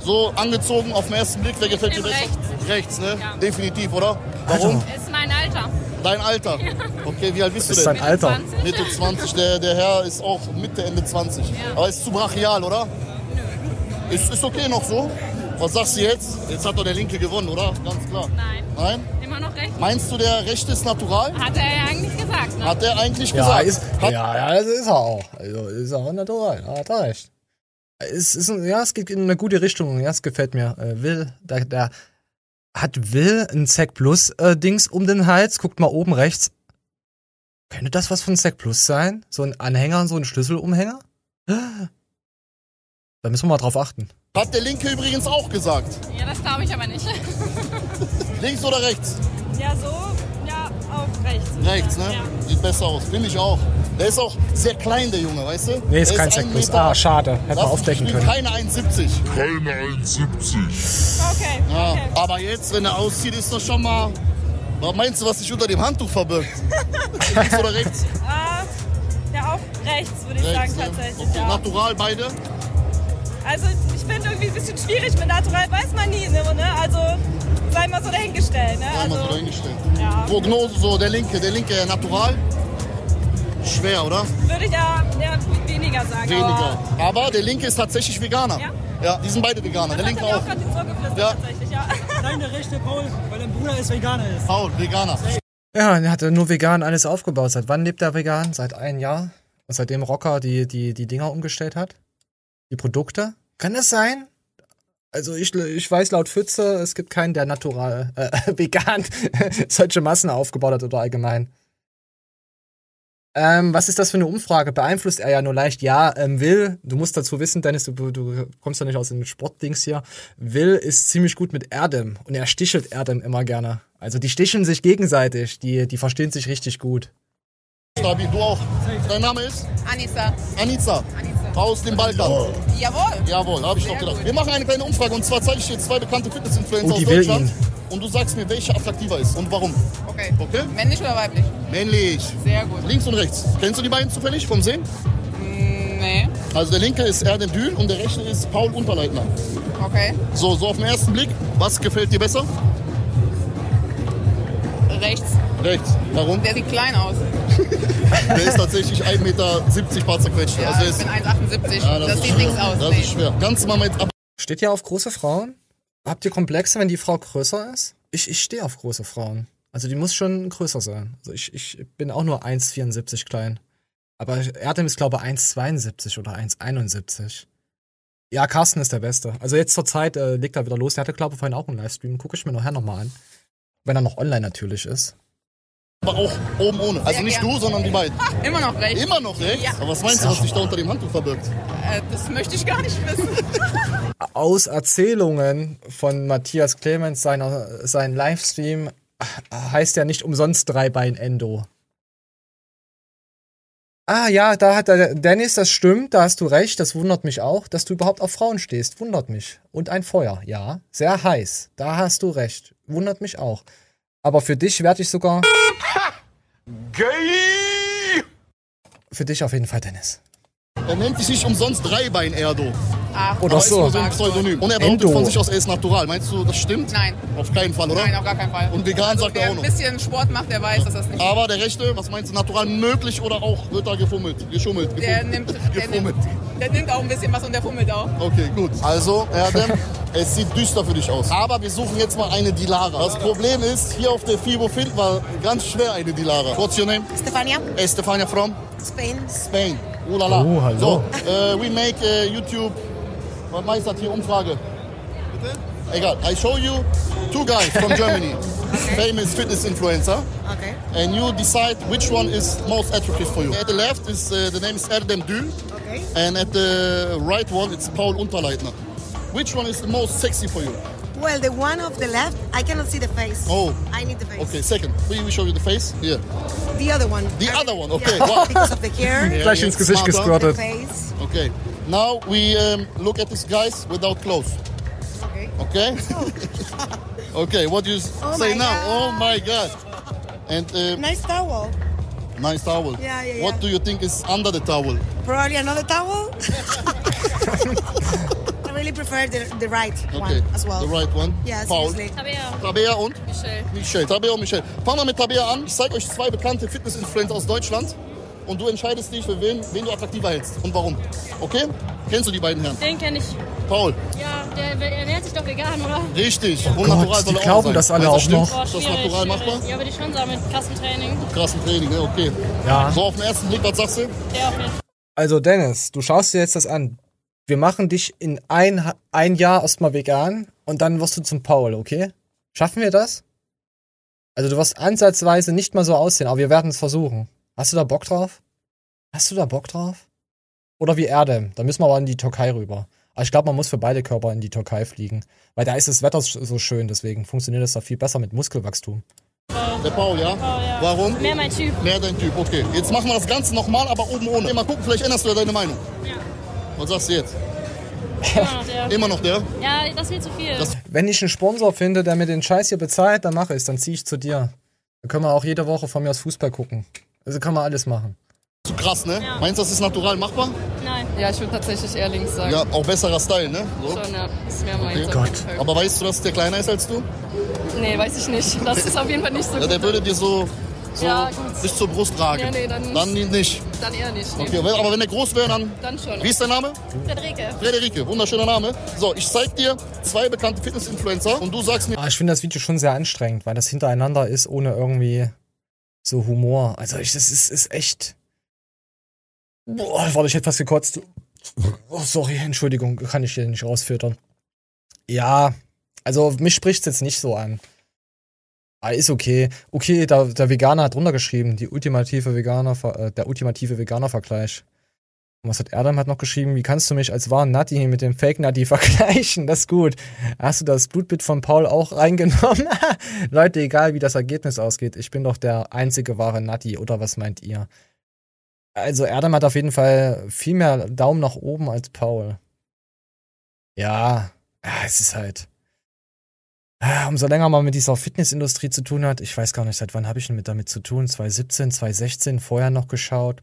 So angezogen auf den ersten Blick, wer gefällt dir besser? Rechts. Rechts, ne? Definitiv, oder? Warum? Ist mein Alter. Dein Alter. Okay, wie alt bist Das du ist denn? dein Alter. Mitte 20. Der, der Herr ist auch Mitte, Ende 20. Aber ist zu brachial, oder? Ist, ist okay noch so? Was sagst du jetzt? Jetzt hat doch der Linke gewonnen, oder? Ganz klar. Nein. Nein? Immer noch rechts. Meinst du, der Rechte ist natural? Hat er ja eigentlich gesagt, ne? Hat er eigentlich Ja, gesagt? ist, Hat, ja, ja, das ist er auch. Also ist er auch natural. Ja, hat er recht. Es ist, ein- ja, es geht in eine gute Richtung. Ja, es gefällt mir. Äh, Will, da, da hat Will ein Sec Plus äh, Dings um den Hals. Guckt mal oben rechts. Könnte das was von Sec Plus sein? So ein Anhänger und so ein Schlüsselumhänger? Da müssen wir mal drauf achten. Hat der Linke übrigens auch gesagt. Ja, das glaube ich aber nicht. Links oder rechts? Ja, so, ja, auch rechts. Rechts, ne? Sieht besser aus. Finde ich auch. Der ist auch sehr klein, der Junge, weißt du? Nee, ist Der kein. Meter- Ah, schade. Hätte man aufdecken können. Keine 1,70. Keine 1,70. Okay, Ja, okay. aber jetzt, wenn er auszieht, ist das schon mal. Was meinst du, was sich unter dem Handtuch verbirgt? Links oder rechts? Ah, ja, auch rechts, würde ich rechts, sagen, ne? tatsächlich. Okay, Ja. Natural beide. Also, ich finde irgendwie ein bisschen schwierig mit Natural, weiß man nie, ne? Also, sei mal so dahingestellt, ne? Einmal so Also, dahingestellt. ja. Prognose, so der linke, der linke natural. Schwer, oder? würde ich ja, ja weniger sagen. Weniger. Aber Aber der linke ist tatsächlich Veganer. Ja? Ja, die sind beide Veganer. Der das linke hat er mir auch. auch geflüstert, Ja. tatsächlich, ja. Deine rechte Paul, weil dein Bruder ist Veganer ist. Paul, Veganer. Ja, er hat ja nur vegan alles aufgebaut. Seit wann lebt er vegan? Seit einem Jahr? Und seitdem Rocker die, die, die Dinger umgestellt hat? Die Produkte? Kann das sein? Also ich, ich weiß laut Pfütze, es gibt keinen, der natural, äh, vegan solche Massen aufgebaut hat oder allgemein. Ähm, was ist das für eine Umfrage? Beeinflusst er ja nur leicht. Ja, ähm, Will, du musst dazu wissen, Dennis, du, du kommst ja nicht aus den Sportdings hier. Will ist ziemlich gut mit Erdem und er stichelt Erdem immer gerne. Also die sticheln sich gegenseitig, die, die verstehen sich richtig gut. Stabil, du auch. Dein Name ist? Anissa. Anissa. Aus dem Balkan. Jawohl. Jawohl, habe ich doch gedacht. Wir machen eine kleine Umfrage und zwar zeige ich dir zwei bekannte Fitness-Influencer Oh, aus Deutschland. Und du sagst mir, welche attraktiver ist und warum. Okay. Okay? Männlich oder weiblich? Männlich. Sehr gut. Links und rechts. Kennst du die beiden zufällig vom Sehen? Nee. Also der linke ist Erdem Dül und der rechte ist Paul Unterleitner. Okay. So, so auf den ersten Blick, was gefällt dir besser? Rechts. Rechts. Warum? Der sieht klein aus. Der ist tatsächlich 1,70 Meter paar zerquetscht. Ja, also er ich ist, bin 1,78. Ja, das, ist sieht schwer. nichts aus. Das nee. ist schwer. Kannst du mal mit ab Steht ihr auf große Frauen? Habt ihr Komplexe, wenn die Frau größer ist? Ich, ich stehe auf große Frauen. Also die muss schon größer sein. Also ich, ich bin auch nur 1,74 klein. Aber Erdem ist, glaube ich, 1,72 oder 1,71. Ja, Carsten ist der Beste. Also jetzt zur Zeit äh, legt er wieder los. Der hatte, glaube ich, vorhin auch einen Livestream. Gucke ich mir nachher nochmal an. Wenn er noch online natürlich ist. Aber auch oben ohne. Also Sehr nicht gern. du, sondern die beiden. Immer noch rechts. Immer noch rechts? Ja. Aber was meinst du, was sich da unter dem Handtuch verbirgt? Äh, das möchte ich gar nicht wissen. Aus Erzählungen von Matthias Clemens, seiner, sein Livestream, heißt ja nicht umsonst Dreibein-Endo. Ah ja, da hat der Dennis, das stimmt, da hast du recht, das wundert mich auch, dass du überhaupt auf Frauen stehst, wundert mich. Und ein Feuer, ja, sehr heiß, da hast du recht, wundert mich auch. Aber für dich werde ich sogar... Gay! Für dich auf jeden Fall, Dennis. Er nennt sich nicht umsonst Dreibein-Erdo. Ach, Oder so. so ein Pseudonym. Und er behauptet Endo. von sich aus, er ist natural. Meinst du, das stimmt? Nein. Auf keinen Fall, oder? Nein, auf gar keinen Fall. Und vegan also, sagt wer er auch ein noch. bisschen Sport macht, der weiß, dass das nicht Aber der rechte, was meinst du, natural möglich oder auch wird da gefummelt? Geschummelt? Der gefummelt, nimmt, der, nimmt, gefummelt. der nimmt auch ein bisschen was und der fummelt auch. Okay, gut. Also, Erdem, es sieht düster für dich aus. Aber wir suchen jetzt mal eine Dilara. Das Problem ist, hier auf der FIBO finden wir ganz schwer eine Dilara. What's your name? Stefania? Hey, Stefania from? Spain. Spain. Oh la la. Oh, hallo. So, äh, we make äh, YouTube. Was meistert hier Umfrage? Bitte? Egal. I show you two guys from Germany, famous fitness influencer, Okay. and you decide which one is most attractive for you. At the left is uh, the name is Erdem Dül, Okay. and at the right one it's Paul Unterleitner. Which one is the most sexy for you? Well, the one of the left, I cannot see the face. Oh. I need the face. Okay, second. We will show you the face. Yeah. The other one. The I- other one, okay. Yeah, Wow. because of the hair. Yeah, Gleich yeah, ins Gesicht gesquirtet. The face. Okay. Now we um, look at these guys without clothes. Okay. Okay. okay. What do you Oh say now? God. Oh my God. And uh, Nice towel. nice towel. Yeah, yeah, What do you think is under the towel? Probably another towel. Really prefer the, the right Okay. one as well. The right one. Yeah, Paul. seriously. Tabea und? Michelle. Michelle. Tabea und Michelle. Fangen wir mit Tabea an. Ich zeige euch zwei bekannte Fitness-Influencer aus Deutschland. Und du entscheidest dich, für wen, wen du attraktiver hältst und warum. Okay? Kennst du die beiden Herren? Den kenne ich. Paul. Ja, der, der ernährt sich doch vegan, oder? Richtig. Oh und Gott, die auch glauben das alle auch noch. Boah, Ist das natural schwierig. machbar? Ja, würde ich schon sagen, mit krassem Training. Krassen Training, ne? Okay. Ja. So, auf den ersten Blick, was sagst du? Der auf jeden Fall. Also Dennis, du schaust dir jetzt das an. Wir machen dich in ein, ein Jahr erstmal vegan und dann wirst du zum Paul, okay? Schaffen wir das? Also du wirst ansatzweise nicht mal so aussehen, aber wir werden es versuchen. Hast du da Bock drauf? Hast du da Bock drauf? Oder wie Erdem, da müssen wir aber in die Türkei rüber. Aber ich glaube, man muss für beide Körper in die Türkei fliegen. Weil da ist das Wetter so schön, deswegen funktioniert das da viel besser mit Muskelwachstum. Der Paul, ja? ja. Warum? Mehr mein Typ. Mehr dein Typ, okay. Jetzt machen wir das Ganze nochmal, aber oben ohne. Mal gucken, vielleicht änderst du ja deine Meinung. Ja. Was sagst du jetzt? Immer noch der. Immer noch der? Ja, das ist mir zu viel. Wenn ich einen Sponsor finde, der mir den Scheiß hier bezahlt, dann mache ich es, dann ziehe ich zu dir. Dann können wir auch jede Woche von mir aus Fußball gucken. Also kann man alles machen. Zu krass, ne? Meinst du, das ist natural machbar? Nein. Ja, ich würde tatsächlich eher links sagen. Ja, auch besserer Style, ne? So. Schon, ja. Ist mehr meins. Okay. Fall. Aber weißt du, dass der kleiner ist als du? Nee, weiß ich nicht. Das ist auf jeden Fall nicht so Ja, gut. der würde dir so, so Ja, gut. bis zur Brust tragen. Ja, nee, dann- dann nicht. Dann eher nicht. Nee. Okay, aber wenn er groß wäre, dann. Dann schon. Wie ist dein Name? Frederike. Frederike, wunderschöner Name. So, ich zeig dir zwei bekannte Fitness-Influencer und du sagst mir. Aber ich finde das Video schon sehr anstrengend, weil das hintereinander ist, ohne irgendwie so Humor. Also ich, das ist, ist echt. Boah, warte, ich hätte fast gekotzt. Oh, sorry, Entschuldigung, kann ich hier nicht rausfiltern. Ja, also mich spricht's jetzt nicht so an. Ah, ist okay. Okay, der, der Veganer hat drunter geschrieben, die ultimative Veganer, äh, der ultimative Veganer-Vergleich. Und was hat Erdem hat noch geschrieben? Wie kannst du mich als wahren Natti mit dem Fake Natti vergleichen? Das ist gut. Hast du das Blutbild von Paul auch reingenommen? Leute, egal wie das Ergebnis ausgeht, ich bin doch der einzige wahre Natti, oder was meint ihr? Also Erdem hat auf jeden Fall viel mehr Daumen nach oben als Paul. Ja, ja, es ist halt. Ah, Umso länger man mit dieser Fitnessindustrie zu tun hat, ich weiß gar nicht, seit wann habe ich denn mit damit zu tun? 2017, 2016, vorher noch geschaut.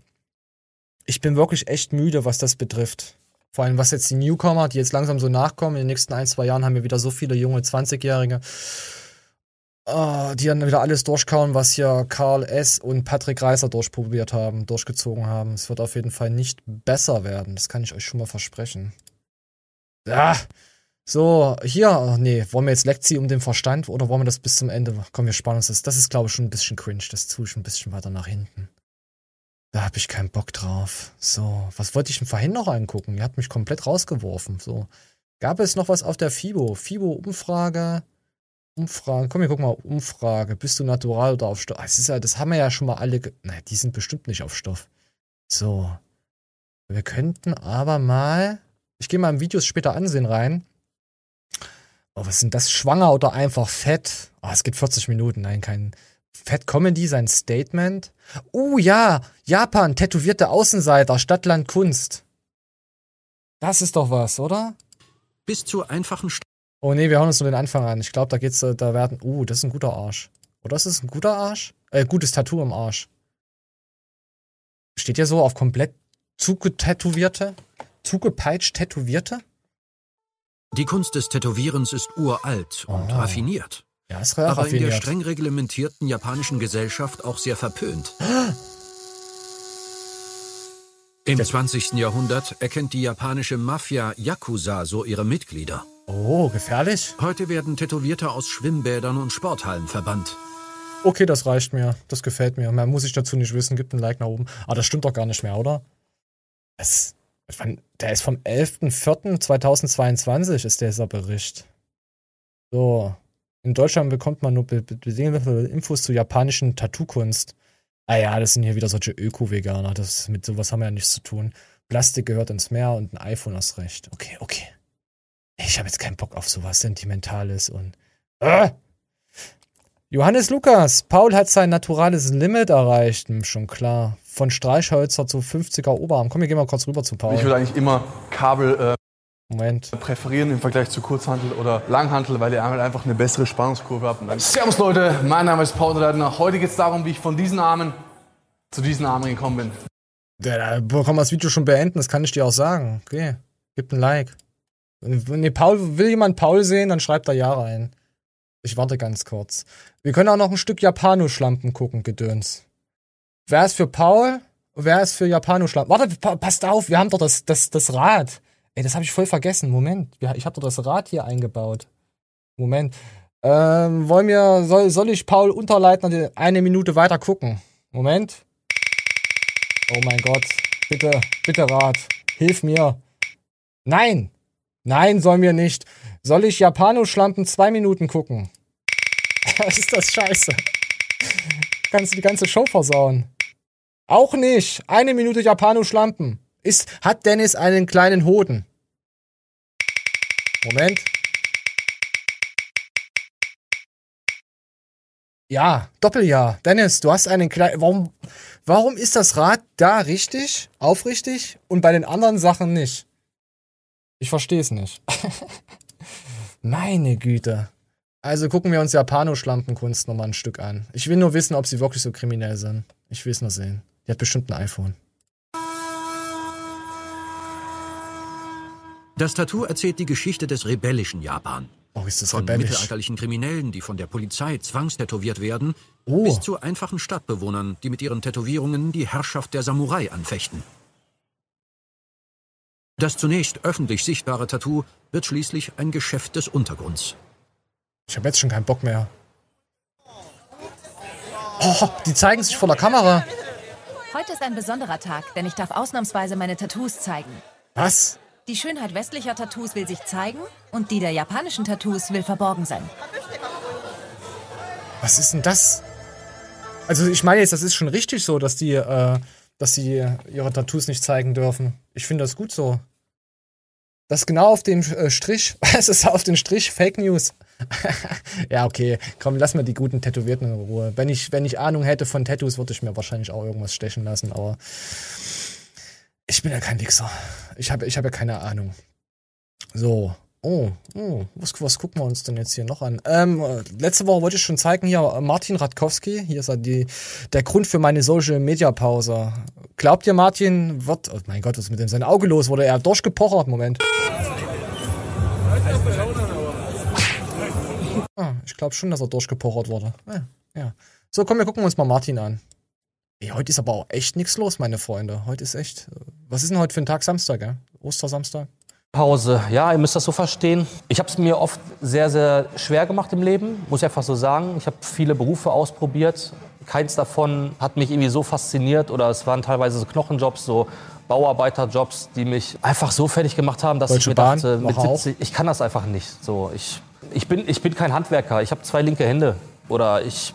Ich bin wirklich echt müde, was das betrifft. Vor allem, was jetzt die Newcomer, die jetzt langsam so nachkommen, in den nächsten ein, zwei Jahren haben wir wieder so viele junge 20-Jährige, ah, die dann wieder alles durchkauen, was hier Karl S. und Patrick Reiser durchprobiert haben, durchgezogen haben. Es wird auf jeden Fall nicht besser werden. Das kann ich euch schon mal versprechen. Ja, so, hier, nee, wollen wir jetzt Lektie um den Verstand oder wollen wir das bis zum Ende? Komm, wir spannen uns das. Das ist, glaube ich, schon ein bisschen cringe. Das tue ich ein bisschen weiter nach hinten. Da habe ich keinen Bock drauf. So, was wollte ich denn vorhin noch angucken? Ihr habt mich komplett rausgeworfen. So, gab es noch was auf der FIBO? FIBO-Umfrage? Umfrage, komm, wir gucken mal, Umfrage. Bist du natural oder auf Stoff? Das, ist ja, das haben wir ja schon mal alle. Nein, die sind bestimmt nicht auf Stoff. So. Wir könnten aber mal. Ich gehe mal im Videos später ansehen rein. Oh, was sind das? Schwanger oder einfach fett? Oh, es geht 40 Minuten. Nein, kein Fett Comedy, sein Statement. Oh ja, Japan, tätowierte Außenseiter, Stadtland Kunst. Das ist doch was, oder? Bis zur einfachen St Oh nee, wir hauen uns nur den Anfang an. Ich glaube, da geht's, äh, da werden. Uh, das ist ein guter Arsch. Oder ist es ein guter Arsch? Äh, gutes Tattoo im Arsch. Steht ja so auf komplett zugetätowierte? Zugepeitscht tätowierte? Die Kunst des Tätowierens ist uralt und Ah. raffiniert. Ja, ist aber in der raffiniert. streng reglementierten japanischen Gesellschaft auch sehr verpönt. Im 20. Jahrhundert erkennt die japanische Mafia Yakuza so ihre Mitglieder. Oh, gefährlich. Heute werden Tätowierte aus Schwimmbädern und Sporthallen verbannt. Okay, das reicht mir. Das gefällt mir. Mehr muss ich dazu nicht wissen. Gibt ein Like nach oben. Aber das stimmt doch gar nicht mehr, oder? Wann- der ist vom 11.04.2022 ist dieser Bericht. So. In Deutschland bekommt man nur be be bedingte Infos zu japanischen Tattoo-Kunst. Ah ja, das sind hier wieder solche Öko-Veganer. Das, mit sowas haben wir ja nichts zu tun. Plastik gehört ins Meer und ein iPhone hast recht. Okay, okay. Ich habe jetzt keinen Bock auf sowas Sentimentales und. Ah! Johannes Lukas, Paul hat sein naturales Limit erreicht. Hm, schon klar. Von Streichhölzer zu 50er Oberarm. Komm, wir gehen mal kurz rüber zu Paul. Ich würde eigentlich immer Kabel äh, Moment. präferieren im Vergleich zu Kurzhantel oder Langhantel, weil ihr halt einfach eine bessere Spannungskurve habt. Servus Leute, mein Name ist Paul Leitner. Heute geht es darum, wie ich von diesen Armen zu diesen Armen gekommen bin. Da kann man das Video schon beenden, das kann ich dir auch sagen. Okay, gib ein Like. Nee, Paul, will jemand Paul sehen, dann schreibt da Ja rein. Ich warte ganz kurz. Wir können auch noch ein Stück Japanoschlampen gucken, Gedöns. Wer ist für Paul? Wer ist für Japanoschlampen? Warte, pa passt auf, wir haben doch das, das, das Rad. Ey, das habe ich voll vergessen. Moment, ich habe doch das Rad hier eingebaut. Moment. Ähm, wollen wir, soll, soll ich Paul Unterleitner eine Minute weiter gucken? Moment. Oh mein Gott. Bitte, bitte Rat. Hilf mir. Nein. Nein, sollen wir nicht. Soll ich Japanoschlampen zwei Minuten gucken? Ist das scheiße? Kannst du die ganze Show versauen? Auch nicht. Eine Minute Japanoschlampen. Ist, hat Dennis einen kleinen Hoden? Moment. Ja, Doppeljahr. Dennis, du hast einen kleinen. Warum, warum ist das Rad da richtig, aufrichtig und bei den anderen Sachen nicht? Ich verstehe es nicht. Meine Güte. Also gucken wir uns Japanoschlampenkunst nochmal ein Stück an. Ich will nur wissen, ob sie wirklich so kriminell sind. Ich will es nur sehen. Die hat bestimmt ein iPhone. Das Tattoo erzählt die Geschichte des rebellischen Japan. Oh, ist das Von rebellisch. mittelalterlichen Kriminellen, die von der Polizei zwangstätowiert werden, Oh. bis zu einfachen Stadtbewohnern, die mit ihren Tätowierungen die Herrschaft der Samurai anfechten. Das zunächst öffentlich sichtbare Tattoo wird schließlich ein Geschäft des Untergrunds. Ich habe jetzt schon keinen Bock mehr. Oh, die zeigen sich vor der Kamera. Heute ist ein besonderer Tag, denn ich darf ausnahmsweise meine Tattoos zeigen. Was? Die Schönheit westlicher Tattoos will sich zeigen und die der japanischen Tattoos will verborgen sein. Was ist denn das? Also ich meine jetzt, das ist schon richtig so, dass die, äh, dass die ihre Tattoos nicht zeigen dürfen. Ich finde das gut so. Das ist genau auf dem äh, Strich. Es ist auf den Strich Fake News. ja, okay. Komm, lass mal die guten Tätowierten in Ruhe. Wenn ich, wenn ich Ahnung hätte von Tattoos, würde ich mir wahrscheinlich auch irgendwas stechen lassen, aber ich bin ja kein Wichser. Ich habe ich hab ja keine Ahnung. So. Oh, oh was, was gucken wir uns denn jetzt hier noch an? Ähm, äh, letzte Woche wollte ich schon zeigen, hier Martin Radkowski. Hier ist er die, der Grund für meine Social Media Pause. Glaubt ihr, Martin wird. Oh mein Gott, was ist mit dem sein Auge los? Wurde er durchgepochert? Moment. Ah, ich glaube schon, dass er durchgepochert wurde. Ja, ja. So, komm, wir gucken uns mal Martin an. Ey, heute ist aber auch echt nichts los, meine Freunde. Heute ist echt. äh, Was ist denn heute für ein Tag? Samstag, gell? Ostersamstag? Pause. Ja, ihr müsst das so verstehen. Ich habe es mir oft sehr, sehr schwer gemacht im Leben, muss ich einfach so sagen. Ich habe viele Berufe ausprobiert. Keins davon hat mich irgendwie so fasziniert oder es waren teilweise so Knochenjobs, so Bauarbeiterjobs, die mich einfach so fertig gemacht haben, dass Deutsche ich mir Bahn, dachte, mit noch auch? 70, ich kann das einfach nicht. So, ich, ich, bin, ich bin kein Handwerker, ich habe zwei linke Hände oder ich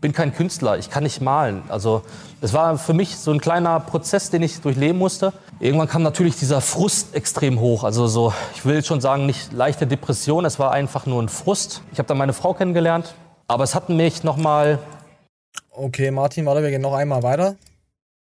bin kein Künstler, ich kann nicht malen. Also es war für mich so ein kleiner Prozess, den ich durchleben musste. Irgendwann kam natürlich dieser Frust extrem hoch. Also so, ich will schon sagen, nicht leichte Depression, es war einfach nur ein Frust. Ich habe dann meine Frau kennengelernt, aber es hat mich nochmal Okay, Martin, warte, wir gehen noch einmal weiter.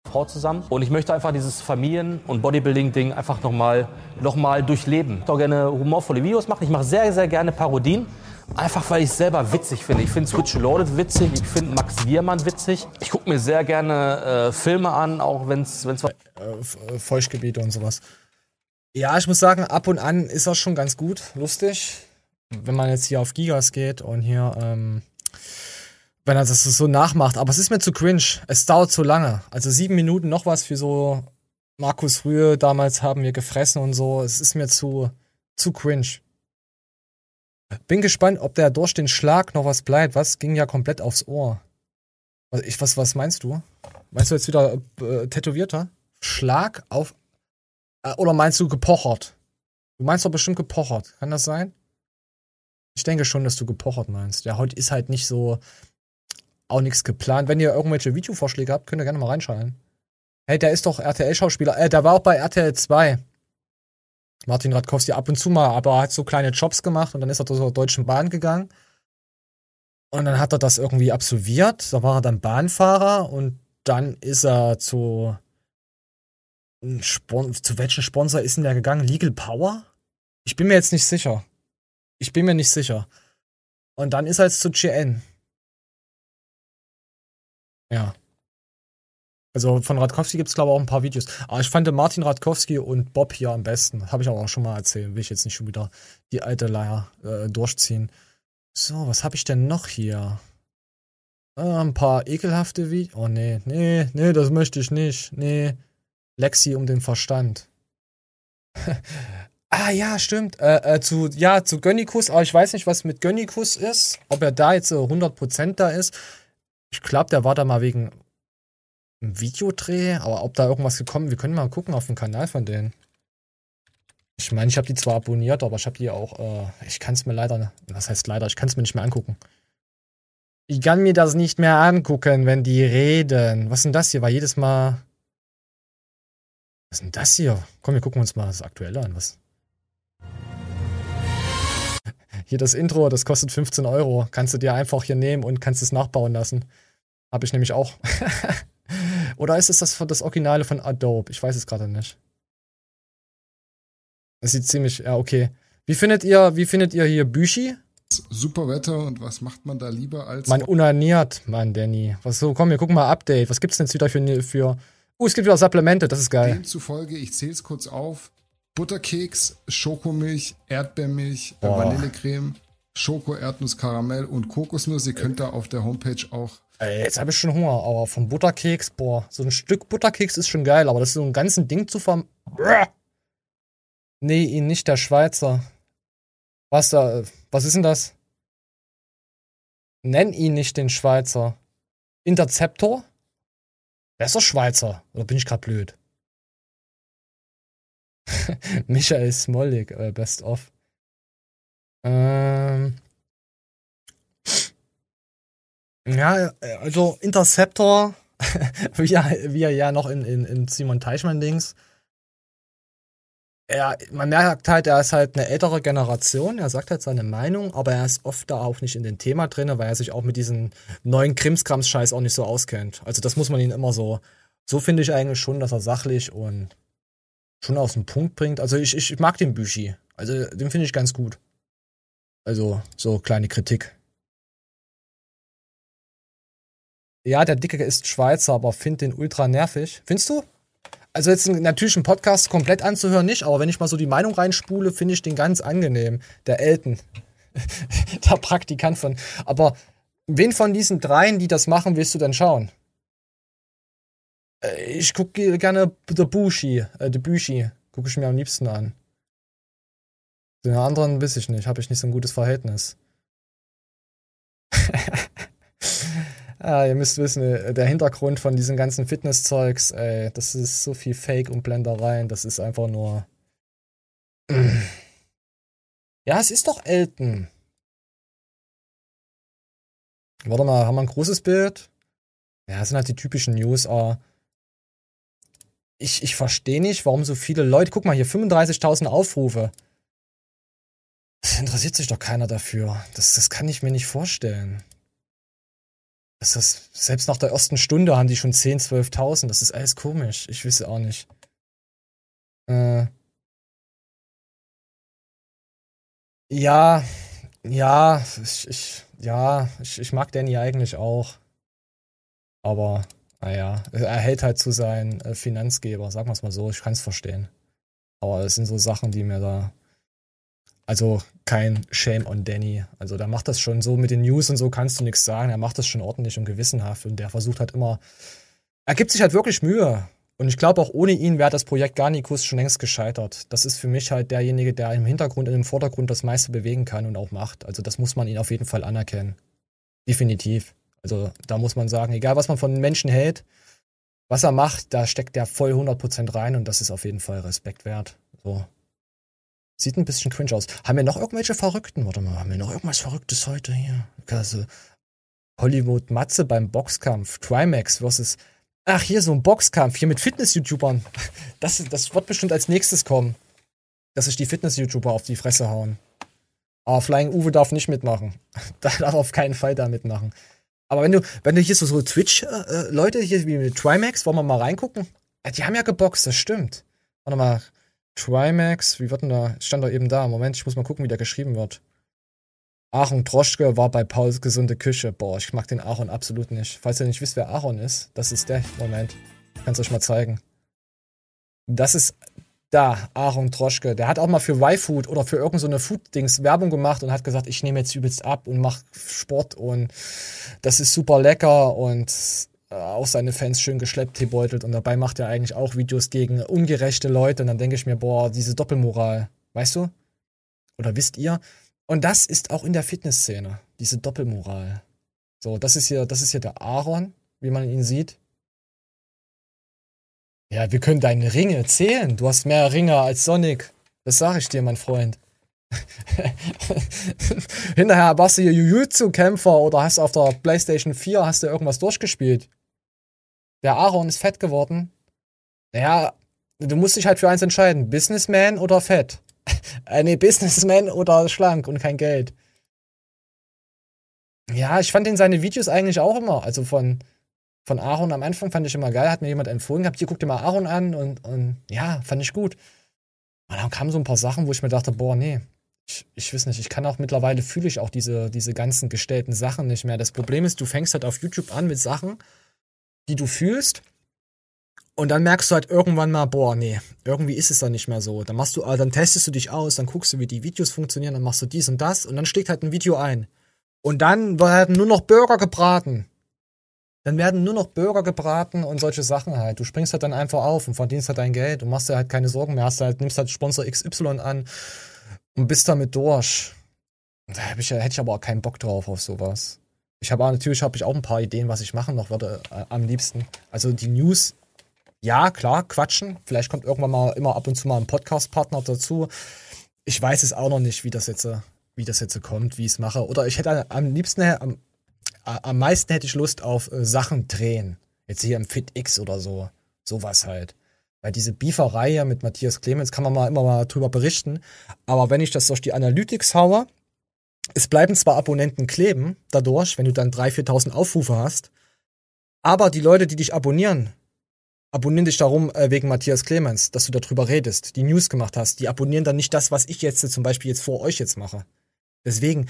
Frau zusammen. Und ich möchte einfach dieses Familien- und Bodybuilding-Ding einfach nochmal noch mal durchleben. Ich auch gerne humorvolle Videos machen. Ich mache sehr, sehr gerne Parodien. Einfach weil ich es selber witzig finde. Ich finde Switch Loaded witzig. Ich finde Max Wiermann witzig. Ich gucke mir sehr gerne äh, Filme an, auch wenn es. Äh, äh, Feuchtgebiete und sowas. Ja, ich muss sagen, ab und an ist das schon ganz gut, lustig. Wenn man jetzt hier auf Gigas geht und hier, ähm, wenn er das so nachmacht. Aber es ist mir zu cringe. Es dauert zu lange. Also sieben Minuten noch was für so Markus Rühe. Damals haben wir gefressen und so. Es ist mir zu, zu cringe. Bin gespannt, ob der durch den Schlag noch was bleibt. Was ging ja komplett aufs Ohr? Was, ich, was, was meinst du? Meinst du jetzt wieder äh, tätowierter? Schlag auf. Äh, oder meinst du gepochert? Du meinst doch bestimmt gepochert. Kann das sein? Ich denke schon, dass du gepochert meinst. Ja, heute ist halt nicht so auch nichts geplant. Wenn ihr irgendwelche Videovorschläge habt, könnt ihr gerne mal reinschalten. Hey, der ist doch RTL-Schauspieler. Äh, der war auch bei RTL 2. Martin Radkowski ab und zu mal, aber er hat so kleine Jobs gemacht und dann ist er zur Deutschen Bahn gegangen. Und dann hat er das irgendwie absolviert. Da war er dann Bahnfahrer und dann ist er zu. Zu welchem Sponsor ist denn der gegangen? Legal Power? Ich bin mir jetzt nicht sicher. Ich bin mir nicht sicher. Und dann ist er jetzt zu GN. Ja. Also von Radkowski gibt es, glaube ich, auch ein paar Videos. Aber ich fand Martin Radkowski und Bob hier am besten. Habe ich aber auch schon mal erzählt. Will ich jetzt nicht schon wieder die alte Leier äh, durchziehen. So, was habe ich denn noch hier? Äh, ein paar ekelhafte Videos. Oh nee, nee, nee, das möchte ich nicht. Nee. Lexi um den Verstand. ah ja, stimmt. Äh, äh, zu, ja, zu Gönnikus, aber ich weiß nicht, was mit Gönnikus ist. Ob er da jetzt so 100% da ist. Ich glaube, der war da mal wegen einem Videodreh, aber ob da irgendwas gekommen, wir können mal gucken auf dem Kanal von denen. Ich meine, ich habe die zwar abonniert, aber ich habe die auch, äh, ich kann es mir leider, was heißt leider, ich kann es mir nicht mehr angucken. Ich kann mir das nicht mehr angucken, wenn die reden. Was ist denn das hier? War jedes Mal. Was ist denn das hier? Komm, wir gucken uns mal das Aktuelle an. Was? Hier das Intro, das kostet 15 Euro. Kannst du dir einfach hier nehmen und kannst es nachbauen lassen. Habe ich nämlich auch. Oder ist es das das Originale von Adobe? Ich weiß es gerade nicht. Das sieht ziemlich, ja, okay. Wie findet ihr, wie findet ihr hier Büchi? Super Wetter und was macht man da lieber als. Man unaniert, Mann, Danny. Was so, komm, wir gucken mal Update. Was gibt's denn jetzt wieder für, für. Uh, es gibt wieder Supplemente, das ist geil. Demzufolge, ich zähl's kurz auf: Butterkeks, Schokomilch, Erdbeermilch, Boah. Vanillecreme, Schoko, Erdnuss, Karamell und Kokosnuss. Ihr könnt da auf der Homepage auch. Ey, jetzt habe ich schon Hunger, aber vom Butterkeks, boah, so ein Stück Butterkeks ist schon geil, aber das ist so ein ganzen Ding zu verm. Nee, ihn nicht, der Schweizer. Was da, was ist denn das? Nenn ihn nicht den Schweizer. Ist doch Schweizer? Oder bin ich gerade blöd? Michael Smollig, äh, Best of. Ähm. Ja, äh, also Interceptor, wie, er, wie er ja noch in, in, in Simon Teichmann-Dings. Er, man merkt halt, er ist halt eine ältere Generation, er sagt halt seine Meinung, aber er ist oft da auch nicht in dem Thema drin, weil er sich auch mit diesen neuen Krimskrams-Scheiß auch nicht so auskennt. Also das muss man ihn immer so. So finde ich eigentlich schon, dass er sachlich und schon aus dem Punkt bringt. Also ich, ich mag den Büchi. Also den finde ich ganz gut. Also so kleine Kritik. Ja, der Dicke ist Schweizer, aber find den ultra nervig. Findest du? Also jetzt natürlich einen Podcast komplett anzuhören nicht, aber wenn ich mal so die Meinung reinspule, finde ich den ganz angenehm. Der Elton. der Praktikant von. Aber wen von diesen dreien, die das machen, willst du denn schauen? Äh, Ich gucke gerne The Bushi, äh, The Bushi. Gucke ich mir am liebsten an. Den anderen weiß ich nicht, habe ich nicht so ein gutes Verhältnis. Ah, ihr müsst wissen, äh, der Hintergrund von diesen ganzen Fitnesszeugs, ey, das ist so viel Fake und Blendereien, das ist einfach nur. Ja, es ist doch Elton. Warte mal, haben wir ein großes Bild? Ja, das sind halt die typischen News, aber ich, ich verstehe nicht, warum so viele Leute. Guck mal hier, 35.000 Aufrufe. Das interessiert sich doch keiner dafür. Das, das kann ich mir nicht vorstellen. Das ist, selbst nach der ersten Stunde haben die schon 10, 12.000. Das ist alles komisch. Ich wüsste auch nicht. Äh. Ja, ja, ich, ich, ja, ich, ich mag Danny eigentlich auch. Aber, naja, er hält halt zu seinen äh, Finanzgeber, sagen wir es mal so, ich kann es verstehen. Aber es sind so Sachen, die mir da. Also kein Shame on Danny. Also der macht das schon so mit den News und so kannst du nichts sagen. Er macht das schon ordentlich und gewissenhaft und der versucht halt immer. Er gibt sich halt wirklich Mühe. Und ich glaube, auch ohne ihn wäre das Projekt Garnikus schon längst gescheitert. Das ist für mich halt derjenige, der im Hintergrund, und im Vordergrund das meiste bewegen kann und auch macht. Also das muss man ihn auf jeden Fall anerkennen. Definitiv. Also da muss man sagen, egal was man von Menschen hält, was er macht, da steckt der voll 100% rein und das ist auf jeden Fall Respekt wert. So. Sieht ein bisschen cringe aus. Haben wir noch irgendwelche Verrückten? Warte mal, haben wir noch irgendwas Verrücktes heute hier? Also, Hollywood Matze beim Boxkampf. Trimax versus. Ach, hier so ein Boxkampf, hier mit Fitness-YouTubern. Das, das wird bestimmt als nächstes kommen. Dass sich die Fitness-YouTuber auf die Fresse hauen. Aber Flying Uwe darf nicht mitmachen. Da darf auf keinen Fall da mitmachen. Aber wenn du, wenn du hier so, so Twitch-Leute hier wie mit Trimax, wollen wir mal reingucken? Ja, Die haben ja geboxt, das stimmt. Warte mal. Trimax, wie wird denn da? Stand doch eben da. Moment, ich muss mal gucken, wie der geschrieben wird. Aaron Droschke war bei Pauls gesunde Küche. Boah, ich mag den Aaron absolut nicht. Falls ihr nicht wisst, wer Aaron ist, das ist der. Moment. Ich kann's euch mal zeigen. Das ist da, Aaron Droschke. Der hat auch mal für Y-Food oder für irgendeine so Food-Dings Werbung gemacht und hat gesagt, ich nehme jetzt übelst ab und mach Sport und das ist super lecker und auch seine Fans schön geschleppt, gebeutelt und dabei macht er eigentlich auch Videos gegen ungerechte Leute und dann denke ich mir, boah, diese Doppelmoral, weißt du? Oder wisst ihr? Und das ist auch in der Fitnessszene, diese Doppelmoral. So, das ist hier, das ist hier der Aaron, wie man ihn sieht. Ja, wir können deine Ringe zählen. Du hast mehr Ringe als Sonic. Das sage ich dir, mein Freund. Hinterher warst du hier Jiu-Jitsu-Kämpfer oder hast auf der PlayStation 4 hast du irgendwas durchgespielt. Der Aaron ist fett geworden. Naja, du musst dich halt für eins entscheiden. Businessman oder fett? äh, nee, Businessman oder schlank und kein Geld. Ja, ich fand in seine Videos eigentlich auch immer. Also von, von Aaron am Anfang fand ich immer geil. Hat mir jemand empfohlen gehabt, hier guck dir mal Aaron an und, und ja, fand ich gut. Und dann kamen so ein paar Sachen, wo ich mir dachte, boah, nee, ich, ich weiß nicht, ich kann auch mittlerweile fühle ich auch diese, diese ganzen gestellten Sachen nicht mehr. Das Problem ist, du fängst halt auf YouTube an mit Sachen, die du fühlst. Und dann merkst du halt irgendwann mal, boah, nee, irgendwie ist es dann nicht mehr so. Dann machst du, äh, dann testest du dich aus, dann guckst du, wie die Videos funktionieren, dann machst du dies und das und dann schlägt halt ein Video ein. Und dann werden nur noch Burger gebraten. Dann werden nur noch Burger gebraten und solche Sachen halt. Du springst halt dann einfach auf und verdienst halt dein Geld und machst dir halt keine Sorgen mehr. Hast halt, nimmst halt Sponsor XY an und bist damit durch. Da ich, hätte ich aber auch keinen Bock drauf auf sowas. Ich habe natürlich habe ich auch ein paar Ideen, was ich machen noch würde äh, am liebsten. Also die News, ja klar, quatschen. Vielleicht kommt irgendwann mal immer ab und zu mal ein Podcast-Partner dazu. Ich weiß es auch noch nicht, wie das jetzt, äh, wie das jetzt kommt, wie ich es mache. Oder ich hätte am liebsten, äh, am, am meisten hätte ich Lust auf äh, Sachen drehen. Jetzt hier im Fit X oder so. Sowas halt. Weil diese Beeferei ja mit Matthias Clemens kann man mal immer mal drüber berichten. Aber wenn ich das durch die Analytics haue, es bleiben zwar Abonnenten kleben dadurch, wenn du dann 3.000, 4.000 Aufrufe hast, aber die Leute, die dich abonnieren, abonnieren dich darum äh, wegen Matthias Clemens, dass du darüber redest, die News gemacht hast. Die abonnieren dann nicht das, was ich jetzt zum Beispiel jetzt vor euch jetzt mache. Deswegen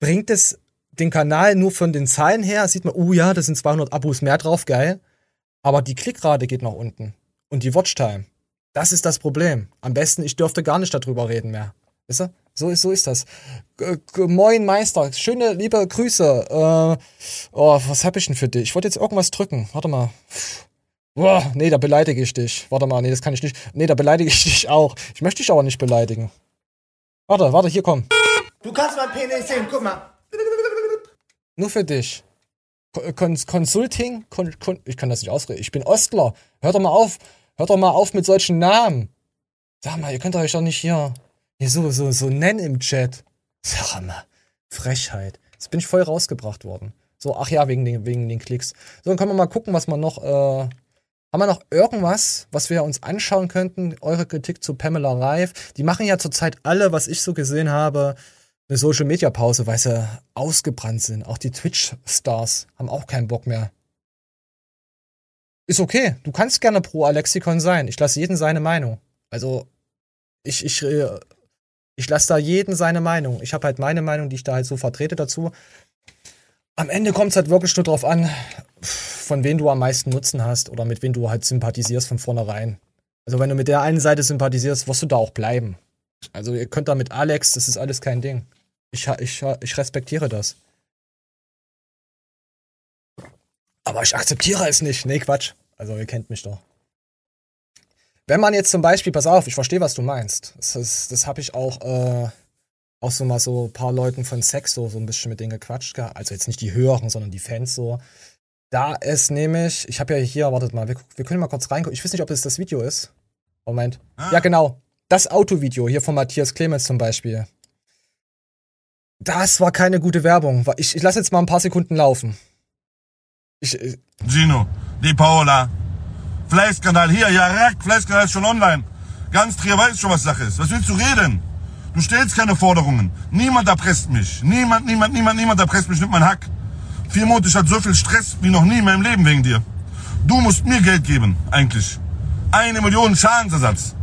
bringt es den Kanal nur von den Zahlen her, sieht man, oh ja, da sind 200 Abos mehr drauf, geil. Aber die Klickrate geht nach unten. Und die Watchtime. Das ist das Problem. Am besten, ich dürfte gar nicht darüber reden mehr. Wisst ihr? So ist, so ist das. G Moin Meister, schöne liebe Grüße. Äh, oh, was hab ich denn für dich? Ich wollte jetzt irgendwas drücken. Warte mal. Boah, nee, da beleidige ich dich. Warte mal, nee, das kann ich nicht. Nee, da beleidige ich dich auch. Ich möchte dich aber nicht beleidigen. Warte, warte, hier komm. Du kannst mein Penis sehen, guck mal. Nur für dich. Kon Consulting? Kon Kon ich kann das nicht ausreden. Ich bin Ostler. Hört doch mal auf. Hört doch mal auf mit solchen Namen. Sag mal, ihr könnt euch doch nicht hier, hier so, so, so nennen im Chat. Sag mal. Frechheit. Jetzt bin ich voll rausgebracht worden. So, ach ja, wegen den, wegen den Klicks. So, dann können wir mal gucken, was man noch, äh, haben wir noch irgendwas, was wir uns anschauen könnten? Eure Kritik zu Pamela Reif. Die machen ja zurzeit alle, was ich so gesehen habe, eine Social Media Pause, weil sie ausgebrannt sind. Auch die Twitch-Stars haben auch keinen Bock mehr. Ist okay. Du kannst gerne pro Alexikon sein. Ich lasse jeden seine Meinung. Also, ich, ich, äh, ich lasse da jeden seine Meinung. Ich habe halt meine Meinung, die ich da halt so vertrete dazu. Am Ende kommt es halt wirklich nur drauf an, von wem du am meisten Nutzen hast oder mit wem du halt sympathisierst von vornherein. Also wenn du mit der einen Seite sympathisierst, wirst du da auch bleiben. Also ihr könnt da mit Alex, das ist alles kein Ding. Ich, ich, ich respektiere das. Aber ich akzeptiere es nicht. Nee, Quatsch. Also ihr kennt mich doch. Wenn man jetzt zum Beispiel, pass auf, ich verstehe, was du meinst. Das, das, das habe ich auch, äh, auch so mal so ein paar Leuten von Sex so, so ein bisschen mit denen gequatscht. Also jetzt nicht die Hören, sondern die Fans so. Da ist nämlich, ich habe ja hier, wartet mal, wir, wir können mal kurz reingucken. Ich weiß nicht, ob es das Video ist. Moment. Ja, genau. das Autovideo hier von Matthias Clemens zum Beispiel. Das war keine gute Werbung. Ich, ich lasse jetzt mal ein paar Sekunden laufen. Ich, äh, Gino, die Paola. Fleißkanal hier, ja, Rack, Fleißkanal ist schon online. Ganz Trier weiß schon, was Sache ist. Was willst du reden? Du stellst keine Forderungen. Niemand erpresst mich. Niemand, niemand, niemand, niemand erpresst mich mit meinem Hack. Vier Monate, ich hatte so viel Stress wie noch nie in meinem Leben wegen dir. Du musst mir Geld geben, eigentlich. Eine Million Schadensersatz.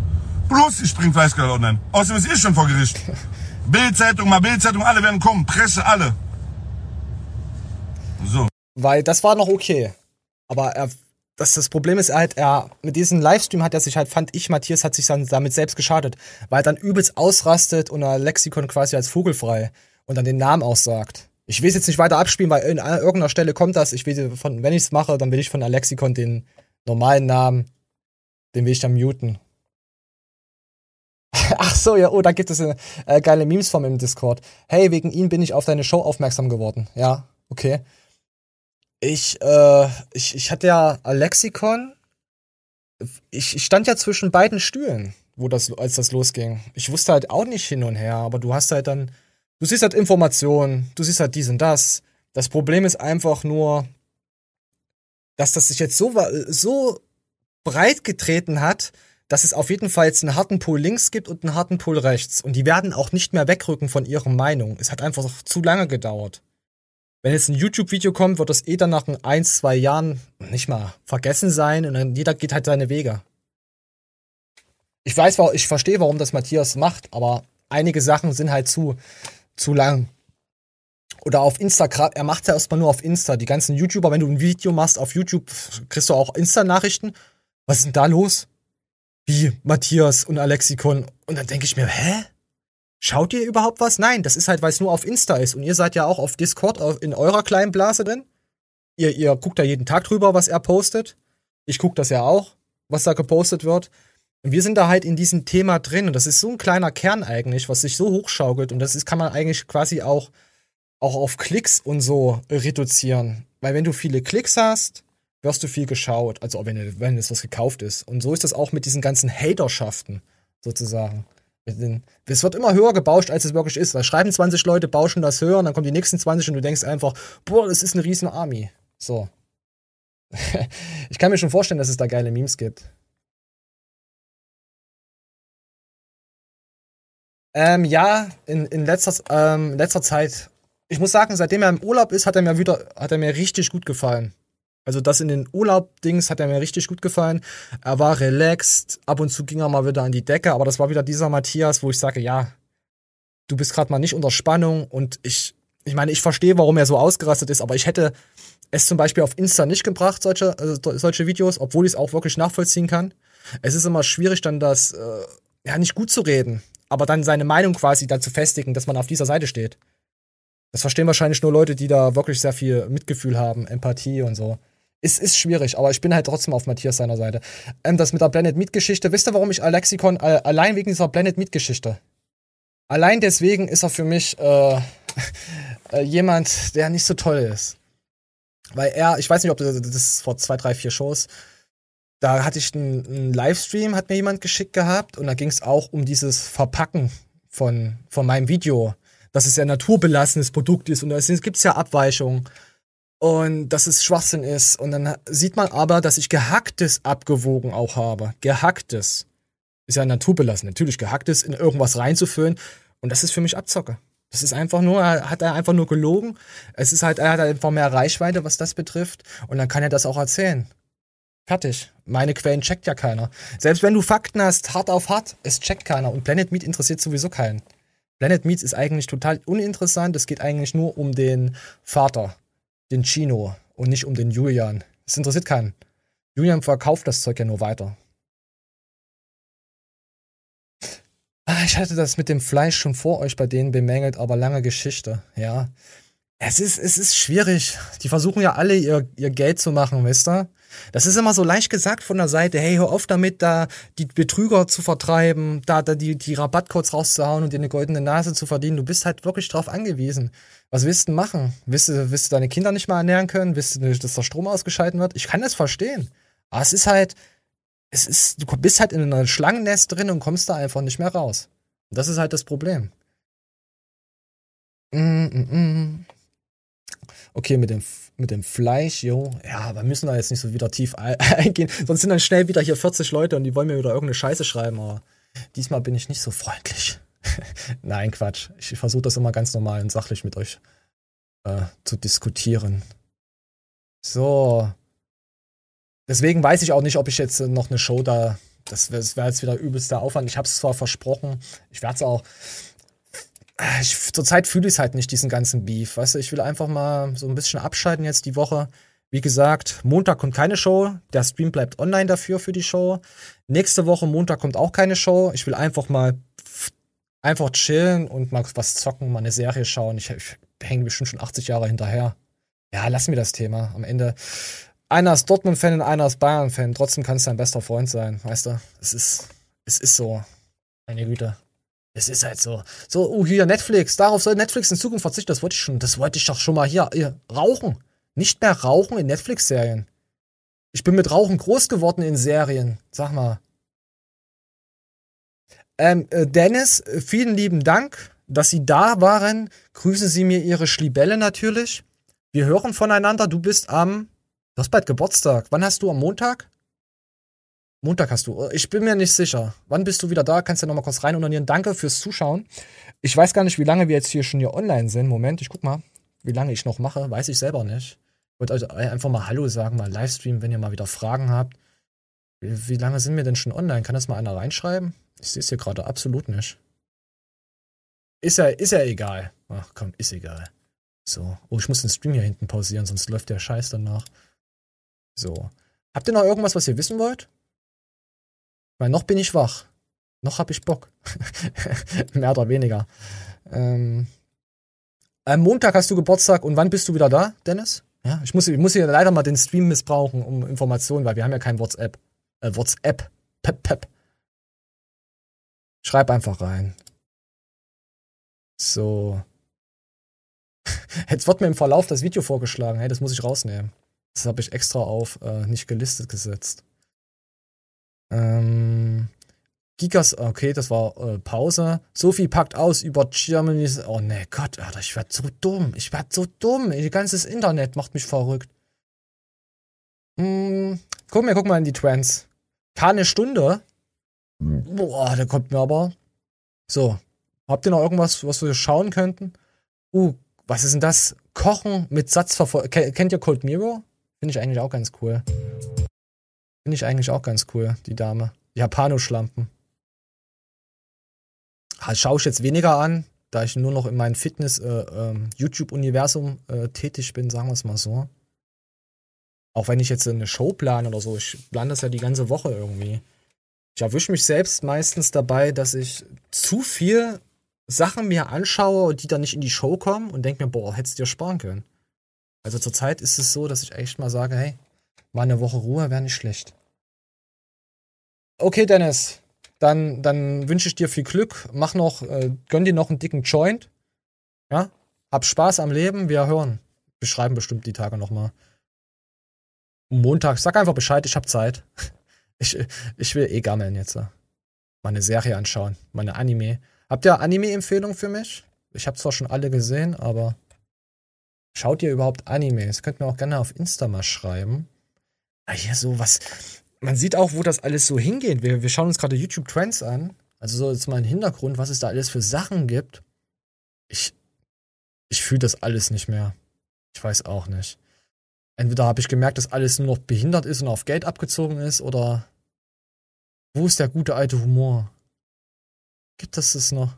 Plus ich bring Fleißkanal online. Außerdem ist ich schon vor Gericht. Bildzeitung, mal Bildzeitung, alle werden kommen. Presse, alle. So. Weil das war noch okay. Aber er, das, das Problem ist halt, er, mit diesem Livestream hat er sich halt, fand ich, Matthias hat sich dann damit selbst geschadet. Weil er dann übelst ausrastet und er Lexikon quasi als vogelfrei und dann den Namen aussagt. Ich will es jetzt nicht weiter abspielen, weil in irgendeiner Stelle kommt das. Ich will von, wenn ich es mache, dann will ich von Alexikon den normalen Namen, den will ich dann muten. Ach so, ja, oh, da gibt es äh, geile Memes von im Discord. Hey, wegen ihm bin ich auf deine Show aufmerksam geworden. Ja, okay. Ich, äh, ich, ich hatte ja Alexikon. Ich, ich stand ja zwischen beiden Stühlen, wo das, als das losging. Ich wusste halt auch nicht hin und her, aber du hast halt dann, du siehst halt Informationen, du siehst halt dies und das. Das Problem ist einfach nur, dass das sich jetzt so, so breit getreten hat, dass es auf jeden Fall jetzt einen harten Pool links gibt und einen harten Pool rechts. Und die werden auch nicht mehr wegrücken von ihrer Meinung. Es hat einfach zu lange gedauert. Wenn jetzt ein YouTube-Video kommt, wird das eh dann nach ein, zwei Jahren nicht mal vergessen sein und dann jeder geht halt seine Wege. Ich weiß, ich verstehe, warum das Matthias macht, aber einige Sachen sind halt zu, zu lang. Oder auf Instagram, er macht ja erstmal nur auf Insta. Die ganzen YouTuber, wenn du ein Video machst auf YouTube, kriegst du auch Insta-Nachrichten. Was ist denn da los? Wie Matthias und Alexikon. Und dann denke ich mir, hä? Schaut ihr überhaupt was? Nein, das ist halt, weil es nur auf Insta ist. Und ihr seid ja auch auf Discord in eurer kleinen Blase drin. Ihr, ihr guckt da jeden Tag drüber, was er postet. Ich gucke das ja auch, was da gepostet wird. Und wir sind da halt in diesem Thema drin. Und das ist so ein kleiner Kern eigentlich, was sich so hochschaukelt. Und das ist, kann man eigentlich quasi auch, auch auf Klicks und so reduzieren. Weil wenn du viele Klicks hast, wirst du viel geschaut. Also wenn, wenn es was gekauft ist. Und so ist das auch mit diesen ganzen Haterschaften sozusagen. Es wird immer höher gebauscht, als es wirklich ist. Da schreiben 20 Leute, bauschen das höher, und dann kommen die nächsten 20 und du denkst einfach, boah, das ist eine riesen Army. So. ich kann mir schon vorstellen, dass es da geile Memes gibt. Ähm, ja, in, in letzter, ähm, letzter Zeit. Ich muss sagen, seitdem er im Urlaub ist, hat er mir wieder, hat er mir richtig gut gefallen. Also das in den Urlaub-Dings hat er mir richtig gut gefallen. Er war relaxed, ab und zu ging er mal wieder an die Decke, aber das war wieder dieser Matthias, wo ich sage, ja, du bist gerade mal nicht unter Spannung und ich, ich meine, ich verstehe, warum er so ausgerastet ist, aber ich hätte es zum Beispiel auf Insta nicht gebracht, solche, äh, solche Videos, obwohl ich es auch wirklich nachvollziehen kann. Es ist immer schwierig, dann das, äh, ja, nicht gut zu reden, aber dann seine Meinung quasi da zu festigen, dass man auf dieser Seite steht. Das verstehen wahrscheinlich nur Leute, die da wirklich sehr viel Mitgefühl haben, Empathie und so. Es ist schwierig, aber ich bin halt trotzdem auf Matthias seiner Seite. Ähm, das mit der Blended Meat Geschichte, wisst ihr, warum ich Alexikon äh, allein wegen dieser Blended Meat Geschichte? Allein deswegen ist er für mich äh, äh, jemand, der nicht so toll ist. Weil er, ich weiß nicht, ob das, das ist vor zwei, drei, vier Shows, da hatte ich einen, einen Livestream, hat mir jemand geschickt gehabt und da ging es auch um dieses Verpacken von, von meinem Video, dass es ja ein naturbelassenes Produkt ist und da gibt es ja Abweichungen und dass es Schwachsinn ist. Und dann sieht man aber, dass ich gehacktes abgewogen auch habe. Gehacktes. Ist ja naturbelassen. Natürlich gehacktes in irgendwas reinzufüllen. Und das ist für mich Abzocke. Das ist einfach nur, er hat er einfach nur gelogen. Es ist halt, er hat einfach mehr Reichweite, was das betrifft. Und dann kann er das auch erzählen. Fertig. Meine Quellen checkt ja keiner. Selbst wenn du Fakten hast, hart auf hart, es checkt keiner. Und Planet Meat interessiert sowieso keinen. Planet Meat ist eigentlich total uninteressant. Es geht eigentlich nur um den Vater den Chino und nicht um den Julian. Das interessiert keinen. Julian verkauft das Zeug ja nur weiter. Ah, ich hatte das mit dem Fleisch schon vor euch bei denen bemängelt, aber lange Geschichte, ja. Es ist, es ist schwierig. Die versuchen ja alle ihr, ihr Geld zu machen, wisst ihr? Das ist immer so leicht gesagt von der Seite, hey, hör auf damit, da die Betrüger zu vertreiben, da, da die, die Rabattcodes rauszuhauen und dir eine goldene Nase zu verdienen. Du bist halt wirklich drauf angewiesen. Was willst du denn machen? Willst du, willst du deine Kinder nicht mal ernähren können? Willst du, dass der Strom ausgeschalten wird? Ich kann das verstehen. Aber es ist halt, es ist, du bist halt in einer Schlangennest drin und kommst da einfach nicht mehr raus. Und das ist halt das Problem. Mm, mm, mm. Okay, mit dem, mit dem Fleisch, jo. Ja, wir müssen da jetzt nicht so wieder tief ein- eingehen. Sonst sind dann schnell wieder hier 40 Leute und die wollen mir wieder irgendeine Scheiße schreiben. Aber diesmal bin ich nicht so freundlich. Nein, Quatsch. Ich versuche das immer ganz normal und sachlich mit euch äh, zu diskutieren. So. Deswegen weiß ich auch nicht, ob ich jetzt noch eine Show da. Das wäre wär jetzt wieder übelster Aufwand. Ich habe es zwar versprochen, ich werde es auch. Ah, Ich, zurzeit fühle ich es halt nicht, diesen ganzen Beef. Weißt du, ich will einfach mal so ein bisschen abschalten jetzt die Woche. Wie gesagt, Montag kommt keine Show. Der Stream bleibt online dafür für die Show. Nächste Woche Montag kommt auch keine Show. Ich will einfach mal einfach chillen und mal was zocken, mal eine Serie schauen. Ich, ich hänge bestimmt schon 80 Jahre hinterher. Ja, lass mir das Thema. Am Ende, einer ist Dortmund-Fan und einer ist Bayern-Fan. Trotzdem kann es dein bester Freund sein, weißt du? Es ist, es ist so. Meine Güte. Es ist halt so. So, oh, hier Netflix. Darauf soll Netflix in Zukunft verzichten. Das wollte ich schon, das wollte ich doch schon mal hier, hier rauchen. Nicht mehr rauchen in Netflix-Serien. Ich bin mit Rauchen groß geworden in Serien. Sag mal. Ähm, äh, Dennis, äh, vielen lieben Dank, dass Sie da waren. Grüßen Sie mir Ihre Schlibelle natürlich. Wir hören voneinander. Du bist am. Du hast bald Geburtstag. Wann hast du am Montag? Montag hast du. Ich bin mir nicht sicher. Wann bist du wieder da? Kannst du noch mal kurz rein unternieren. Danke fürs Zuschauen. Ich weiß gar nicht, wie lange wir jetzt hier schon hier online sind. Moment, ich guck mal, wie lange ich noch mache. Weiß ich selber nicht. Ich wollte euch einfach mal Hallo sagen, mal Livestream, wenn ihr mal wieder Fragen habt. Wie, wie lange sind wir denn schon online? Kann das mal einer reinschreiben? Ich sehe es hier gerade absolut nicht. Ist ja, ist ja egal. Ach komm, ist egal. So. Oh, ich muss den Stream hier hinten pausieren, sonst läuft der Scheiß danach. So. Habt ihr noch irgendwas, was ihr wissen wollt? Weil noch bin ich wach. Noch hab ich Bock. Mehr oder weniger. Ähm, am Montag hast du Geburtstag und wann bist du wieder da, Dennis? Ja, ich muss, ich muss hier leider mal den Stream missbrauchen, um Informationen, weil wir haben ja kein WhatsApp. Äh, WhatsApp. Pep, pep. Schreib einfach rein. So. Jetzt wird mir im Verlauf das Video vorgeschlagen. Hey, das muss ich rausnehmen. Das habe ich extra auf äh, nicht gelistet gesetzt. Ähm, Gigas, okay, das war äh, Pause. Sophie packt aus über Germany's. Oh ne, Gott, Alter, ich werd so dumm. Ich werd so dumm. Ihr ganzes Internet macht mich verrückt. Hm, guck mal, guck mal in die Trends. Keine Stunde. Boah, da kommt mir aber. So. Habt ihr noch irgendwas, was wir schauen könnten? Uh, was ist denn das? Kochen mit Satzverfolgung. Kennt ihr Cold Mirror? Finde ich eigentlich auch ganz cool. Finde ich eigentlich auch ganz cool, die Dame. Japanoschlampen. Halt, schaue ich jetzt weniger an, da ich nur noch in meinem Fitness-YouTube-Universum äh, äh, tätig bin, sagen wir es mal so. Auch wenn ich jetzt eine Show plane oder so, ich plane das ja die ganze Woche irgendwie. Ich erwische mich selbst meistens dabei, dass ich zu viel Sachen mir anschaue, die dann nicht in die Show kommen und denke mir, boah, hättest du dir sparen können. Also zurzeit ist es so, dass ich echt mal sage, hey, mal eine Woche Ruhe wäre nicht schlecht. Okay, Dennis, dann, dann wünsche ich dir viel Glück. Mach noch, äh, gönn dir noch einen dicken Joint. Ja, hab Spaß am Leben. Wir hören. Wir schreiben bestimmt die Tage nochmal. Montag, sag einfach Bescheid, ich hab Zeit. Ich, ich will eh gammeln jetzt. Mal eine Serie anschauen, meine Anime. Habt ihr Anime-Empfehlungen für mich? Ich habe zwar schon alle gesehen, aber schaut ihr überhaupt Animes? Könnt mir auch gerne auf Insta mal schreiben. Ah, hier so was. Man sieht auch, wo das alles so hingeht. Wir, wir schauen uns gerade YouTube Trends an. Also so jetzt mal ein Hintergrund, was es da alles für Sachen gibt. Ich, ich fühle das alles nicht mehr. Ich weiß auch nicht. Entweder habe ich gemerkt, dass alles nur noch behindert ist und auf Geld abgezogen ist, oder wo ist der gute alte Humor? Gibt es das noch?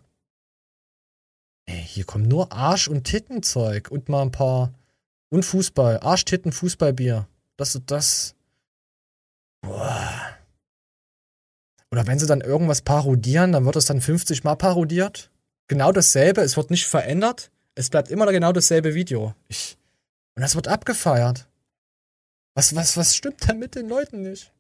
Ey, hier kommt nur Arsch- und Tittenzeug und mal ein paar. Und Fußball. Arsch, Titten, Fußballbier. Das das. Boah. Oder wenn sie dann irgendwas parodieren, dann wird es dann 50 Mal parodiert. Genau dasselbe, es wird nicht verändert. Es bleibt immer genau dasselbe Video. Ich. Und das wird abgefeiert. Was, was, was stimmt denn mit den Leuten nicht?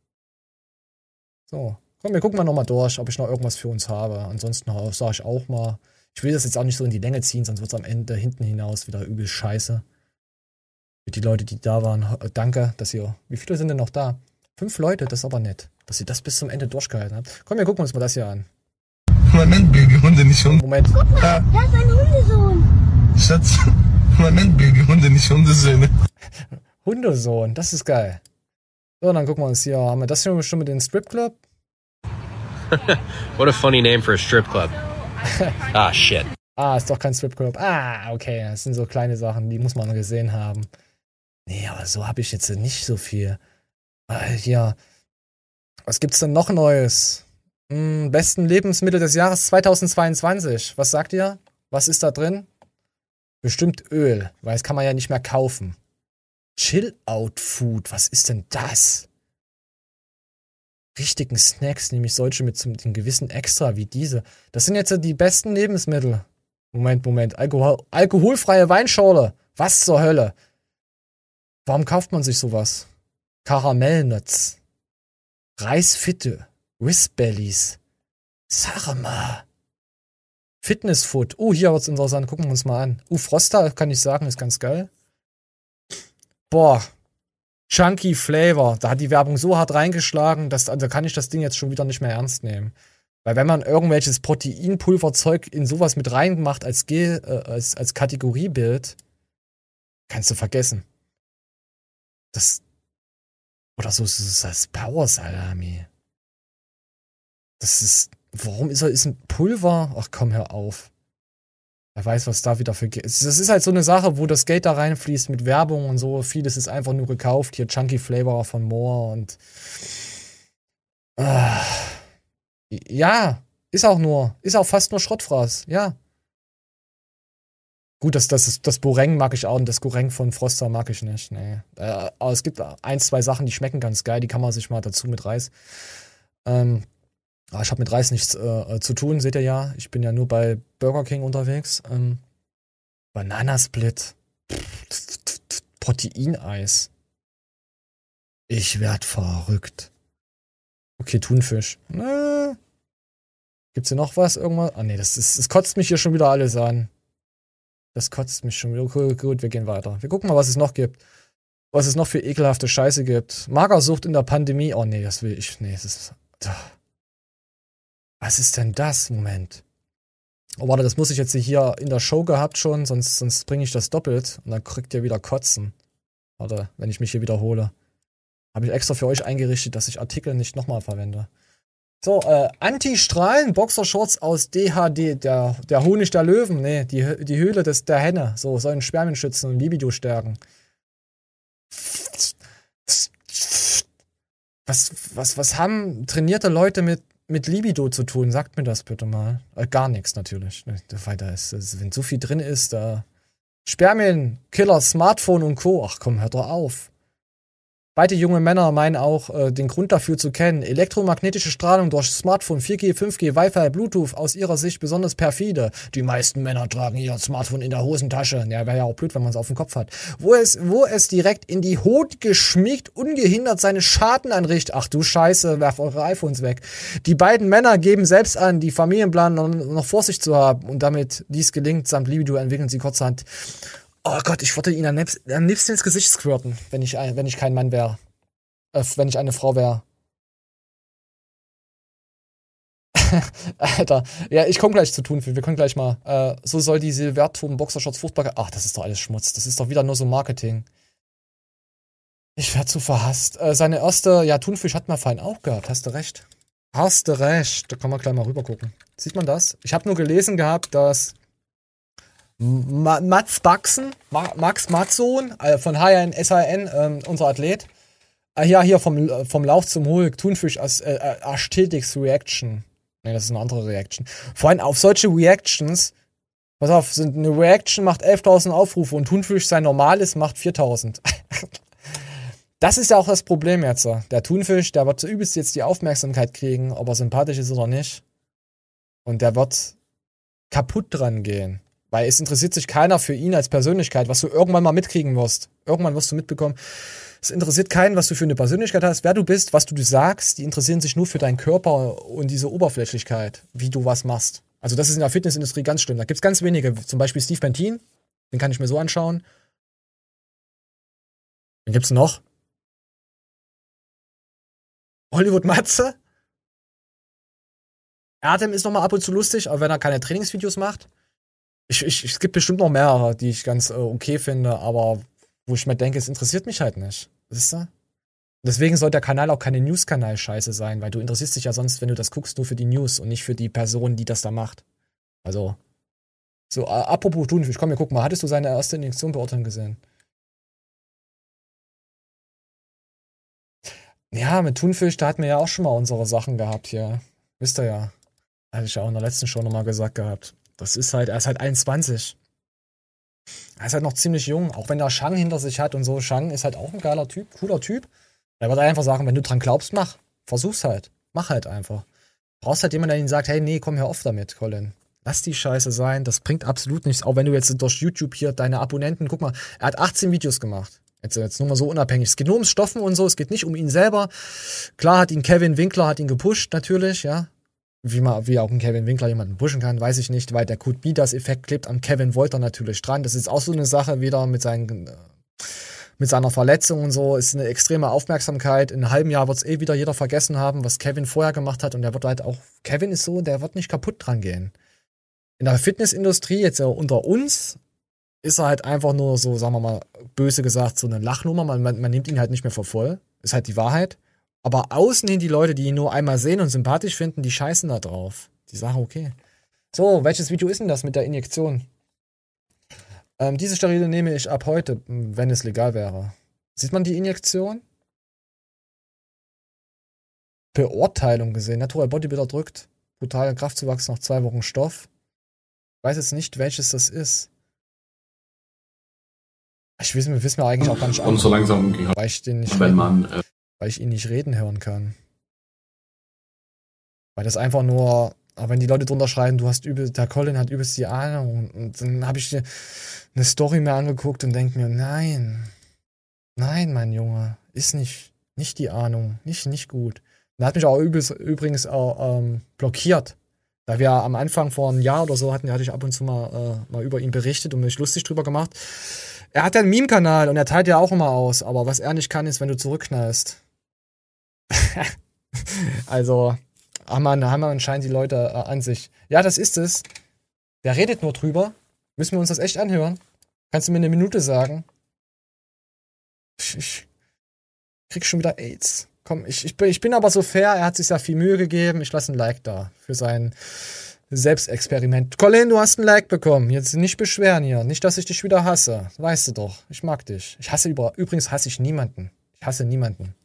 So. Komm, wir gucken mal nochmal durch, ob ich noch irgendwas für uns habe. Ansonsten sage ich auch mal. Ich will das jetzt auch nicht so in die Länge ziehen, sonst wird es am Ende hinten hinaus wieder übel scheiße. Für die Leute, die da waren, danke, dass ihr. Wie viele sind denn noch da? Fünf Leute, das ist aber nett. dass ihr das bis zum Ende durchgehalten habt. Komm, wir gucken uns mal das hier an. Moment, Babyhunde, nicht Hunde. Moment. Ja, Das ist ein Hundesohn. Schatz. Moment, Babyhunde, nicht Hundesöhne. Hundesohn, das ist geil. So, dann gucken wir uns hier. Haben wir das hier schon mit dem Stripclub? What a funny name for a strip club. ah, shit. Ah, ist doch kein Stripclub. Ah, okay. Das sind so kleine Sachen, die muss man gesehen haben. Nee, aber so habe ich jetzt nicht so viel. Äh, hier. Was gibt's denn noch Neues? Hm, besten Lebensmittel des Jahres 2022. Was sagt ihr? Was ist da drin? Bestimmt Öl, weil das kann man ja nicht mehr kaufen. Chill-Out-Food, was ist denn das? Richtigen Snacks, nämlich solche mit so einem gewissen Extra wie diese. Das sind jetzt die besten Lebensmittel. Moment, Moment. Alkohol, alkoholfreie Weinschorle. Was zur Hölle? Warum kauft man sich sowas? Karamellnuts. Reisfitte. Whispbellies. Sarma. Fitnessfood. Oh, hier wird's interessant. Gucken wir uns mal an. Uh, Froster, kann ich sagen, ist ganz geil. Boah. Chunky Flavor. Da hat die Werbung so hart reingeschlagen, dass, also kann ich das Ding jetzt schon wieder nicht mehr ernst nehmen. Weil wenn man irgendwelches Proteinpulverzeug in sowas mit reinmacht als, Ge äh, als, als Kategoriebild, kannst du vergessen. Das. Oder so ist es als Power Salami. Das ist. Warum ist er ist ein Pulver? Ach komm, hör auf. Wer weiß, was da wieder für Geld. Das ist halt so eine Sache, wo das Geld da reinfließt mit Werbung und so. Vieles ist einfach nur gekauft. Hier Chunky Flavor von Moore und. Ah. Ja, ist auch nur. Ist auch fast nur Schrottfraß. Ja. Gut, das, das, das Boreng mag ich auch und das Goreng von Froster mag ich nicht. Nee. Äh, aber es gibt ein, zwei Sachen, die schmecken ganz geil. Die kann man sich mal dazu mit Reis. Ähm, aber ich habe mit Reis nichts äh, zu tun, seht ihr ja. Ich bin ja nur bei Burger King unterwegs. Ähm, Bananasplit. Proteineis. Ich werd verrückt. Okay, Thunfisch. Äh, gibt's hier noch was? Irgendwas? Ah, nee, das, ist, das kotzt mich hier schon wieder alles an. Das kotzt mich schon. Gut, gut, wir gehen weiter. Wir gucken mal, was es noch gibt. Was es noch für ekelhafte Scheiße gibt. Magersucht in der Pandemie. Oh, nee, das will ich. Nee, das ist. Was ist denn das? Moment. Oh, warte, das muss ich jetzt hier in der Show gehabt schon, sonst, sonst bringe ich das doppelt und dann kriegt ihr wieder Kotzen. Warte, wenn ich mich hier wiederhole. Habe ich extra für euch eingerichtet, dass ich Artikel nicht nochmal verwende. So, äh, Anti-Strahlen, Boxershorts aus DHD, der, der Honig der Löwen, nee, die, die Höhle des, der Henne. So, sollen Spermien schützen und Libido stärken. Was, was, was haben trainierte Leute mit, mit Libido zu tun? Sagt mir das bitte mal. Äh, gar nichts natürlich. Weiter ist, ist, wenn so viel drin ist, da. Spermien, Killer, Smartphone und Co. Ach komm, hört doch auf. Beide junge Männer meinen auch, äh, den Grund dafür zu kennen. Elektromagnetische Strahlung durch Smartphone, 4G, 5G, Wi-Fi, Bluetooth aus ihrer Sicht besonders perfide. Die meisten Männer tragen ihr Smartphone in der Hosentasche. Ja, wäre ja auch blöd, wenn man es auf dem Kopf hat. Wo es, wo es direkt in die Haut geschmiegt, ungehindert seine Schaden anrichtet. Ach du Scheiße, werf eure iPhones weg. Die beiden Männer geben selbst an, die Familienplan noch, noch vor sich zu haben. Und damit dies gelingt, samt Libido entwickeln sie kurzerhand Oh Gott, ich wollte ihn am liebsten, ins Gesicht squirten, wenn ich, wenn ich kein Mann wäre. Äh, wenn ich eine Frau wäre. Alter. Ja, ich komme gleich zu tun. Wir können gleich mal. Äh, so soll die Silverturm Boxershorts furchtbar. Ach, das ist doch alles Schmutz. Das ist doch wieder nur so Marketing. Ich werde zu verhasst. Äh, seine erste, ja, Thunfisch hat man vorhin auch gehabt. Hast du recht. Hast du recht. Da kann man gleich mal rüber gucken. Sieht man das? Ich habe nur gelesen gehabt, dass Ma Mats Baxen, Ma Max Matzsohn äh, von HN SHN, ähm, unser Athlet. Ah, ja, hier vom, vom Lauf zum Hulk, Thunfisch als äh, Aesthetics Reaction. Ne, das ist eine andere Reaction. Vor allem auf solche Reactions, pass auf, sind, eine Reaction macht 11.000 Aufrufe und Thunfisch sein normales macht 4.000. das ist ja auch das Problem jetzt. Der Thunfisch, der wird so übelst jetzt die Aufmerksamkeit kriegen, ob er sympathisch ist oder nicht. Und der wird kaputt dran gehen. Weil es interessiert sich keiner für ihn als Persönlichkeit, was du irgendwann mal mitkriegen wirst. Irgendwann wirst du mitbekommen. Es interessiert keinen, was du für eine Persönlichkeit hast, wer du bist, was du sagst. Die interessieren sich nur für deinen Körper und diese Oberflächlichkeit, wie du was machst. Also das ist in der Fitnessindustrie ganz schlimm. Da gibt es ganz wenige. Zum Beispiel Steve Bentin, den kann ich mir so anschauen. Wen gibt's noch? Hollywood Matze. Erdem ist noch mal ab und zu lustig, aber wenn er keine Trainingsvideos macht. Ich, ich, es gibt bestimmt noch mehrere, die ich ganz äh, okay finde, aber wo ich mir denke, es interessiert mich halt nicht. Wisst ihr? Deswegen soll der Kanal auch keine News-Kanal-Scheiße sein, weil du interessierst dich ja sonst, wenn du das guckst, nur für die News und nicht für die Person, die das da macht. Also, so, äh, apropos Thunfisch, komm, wir gucken mal, hattest du seine erste Injektion Orton gesehen? Ja, mit Thunfisch, da hatten wir ja auch schon mal unsere Sachen gehabt hier. Wisst ihr ja. Hatte ich ja auch in der letzten Show nochmal gesagt gehabt. Das ist halt, er ist halt 21. Er ist halt noch ziemlich jung, auch wenn er Shang hinter sich hat und so. Shang ist halt auch ein geiler Typ, cooler Typ. Er wird einfach sagen, wenn du dran glaubst, mach. Versuch's halt. Mach halt einfach. Brauchst halt jemanden, der ihnen sagt, hey, nee, komm, hör auf damit, Colin. Lass die Scheiße sein, das bringt absolut nichts. Auch wenn du jetzt durch YouTube hier deine Abonnenten, guck mal, er hat 18 Videos gemacht. Jetzt, jetzt nur mal so unabhängig. Es geht nur ums Stoffen und so, es geht nicht um ihn selber. Klar hat ihn Kevin Winkler, hat ihn gepusht, natürlich, ja. Wie, man, wie auch ein Kevin Winkler jemanden pushen kann, weiß ich nicht, weil der Code Beaters-Effekt klebt am Kevin Wolter natürlich dran. Das ist auch so eine Sache wieder mit seinen, äh, mit seiner Verletzung und so, ist eine extreme Aufmerksamkeit. In einem halben Jahr wird es eh wieder jeder vergessen haben, was Kevin vorher gemacht hat und der wird halt auch, Kevin ist so, der wird nicht kaputt dran gehen. In der Fitnessindustrie, jetzt unter uns, ist er halt einfach nur so, sagen wir mal, böse gesagt, so eine Lachnummer. Man, man, man nimmt ihn halt nicht mehr für voll. Ist halt die Wahrheit. Aber außen hin die Leute, die ihn nur einmal sehen und sympathisch finden, die scheißen da drauf. Die sagen, okay. So, welches Video ist denn das mit der Injektion? Ähm, diese Steroide nehme ich ab heute, wenn es legal wäre. Sieht man die Injektion? Beurteilung gesehen. Natural Bodybuilder drückt. Brutaler Kraftzuwachs nach zwei Wochen Stoff. Ich weiß jetzt nicht, welches das ist. Ich weiß, wir wissen mir eigentlich auch gar nicht Und so langsam ging weil ich den nicht wenn man äh, weil ich ihn nicht reden hören kann. Weil das einfach nur, aber wenn die Leute drunter schreiben, du hast übel, der Colin hat übelst die Ahnung und dann habe ich eine Story mir angeguckt und denke mir, nein, nein, mein Junge, ist nicht, nicht die Ahnung, nicht, nicht gut. Und er hat mich auch übelst, übrigens auch ähm, blockiert. Da wir am Anfang vor einem Jahr oder so hatten, hatte ich ab und zu mal, äh, mal über ihn berichtet und mich lustig drüber gemacht. Er hat ja einen Meme-Kanal und er teilt ja auch immer aus, aber was er nicht kann, ist, wenn du zurückknallst. also, haben wir, haben wir anscheinend die Leute äh, an sich. Ja, das ist es. Der redet nur drüber. Müssen wir uns das echt anhören? Kannst du mir eine Minute sagen? Ich, ich krieg schon wieder AIDS. Komm, ich, ich, bin, ich bin aber so fair, er hat sich ja viel Mühe gegeben. Ich lasse ein Like da für sein Selbstexperiment. Colin, du hast ein Like bekommen. Jetzt nicht beschweren hier. Nicht, dass ich dich wieder hasse. Weißt du doch. Ich mag dich. Ich hasse über. Übrigens hasse ich niemanden. Ich hasse niemanden.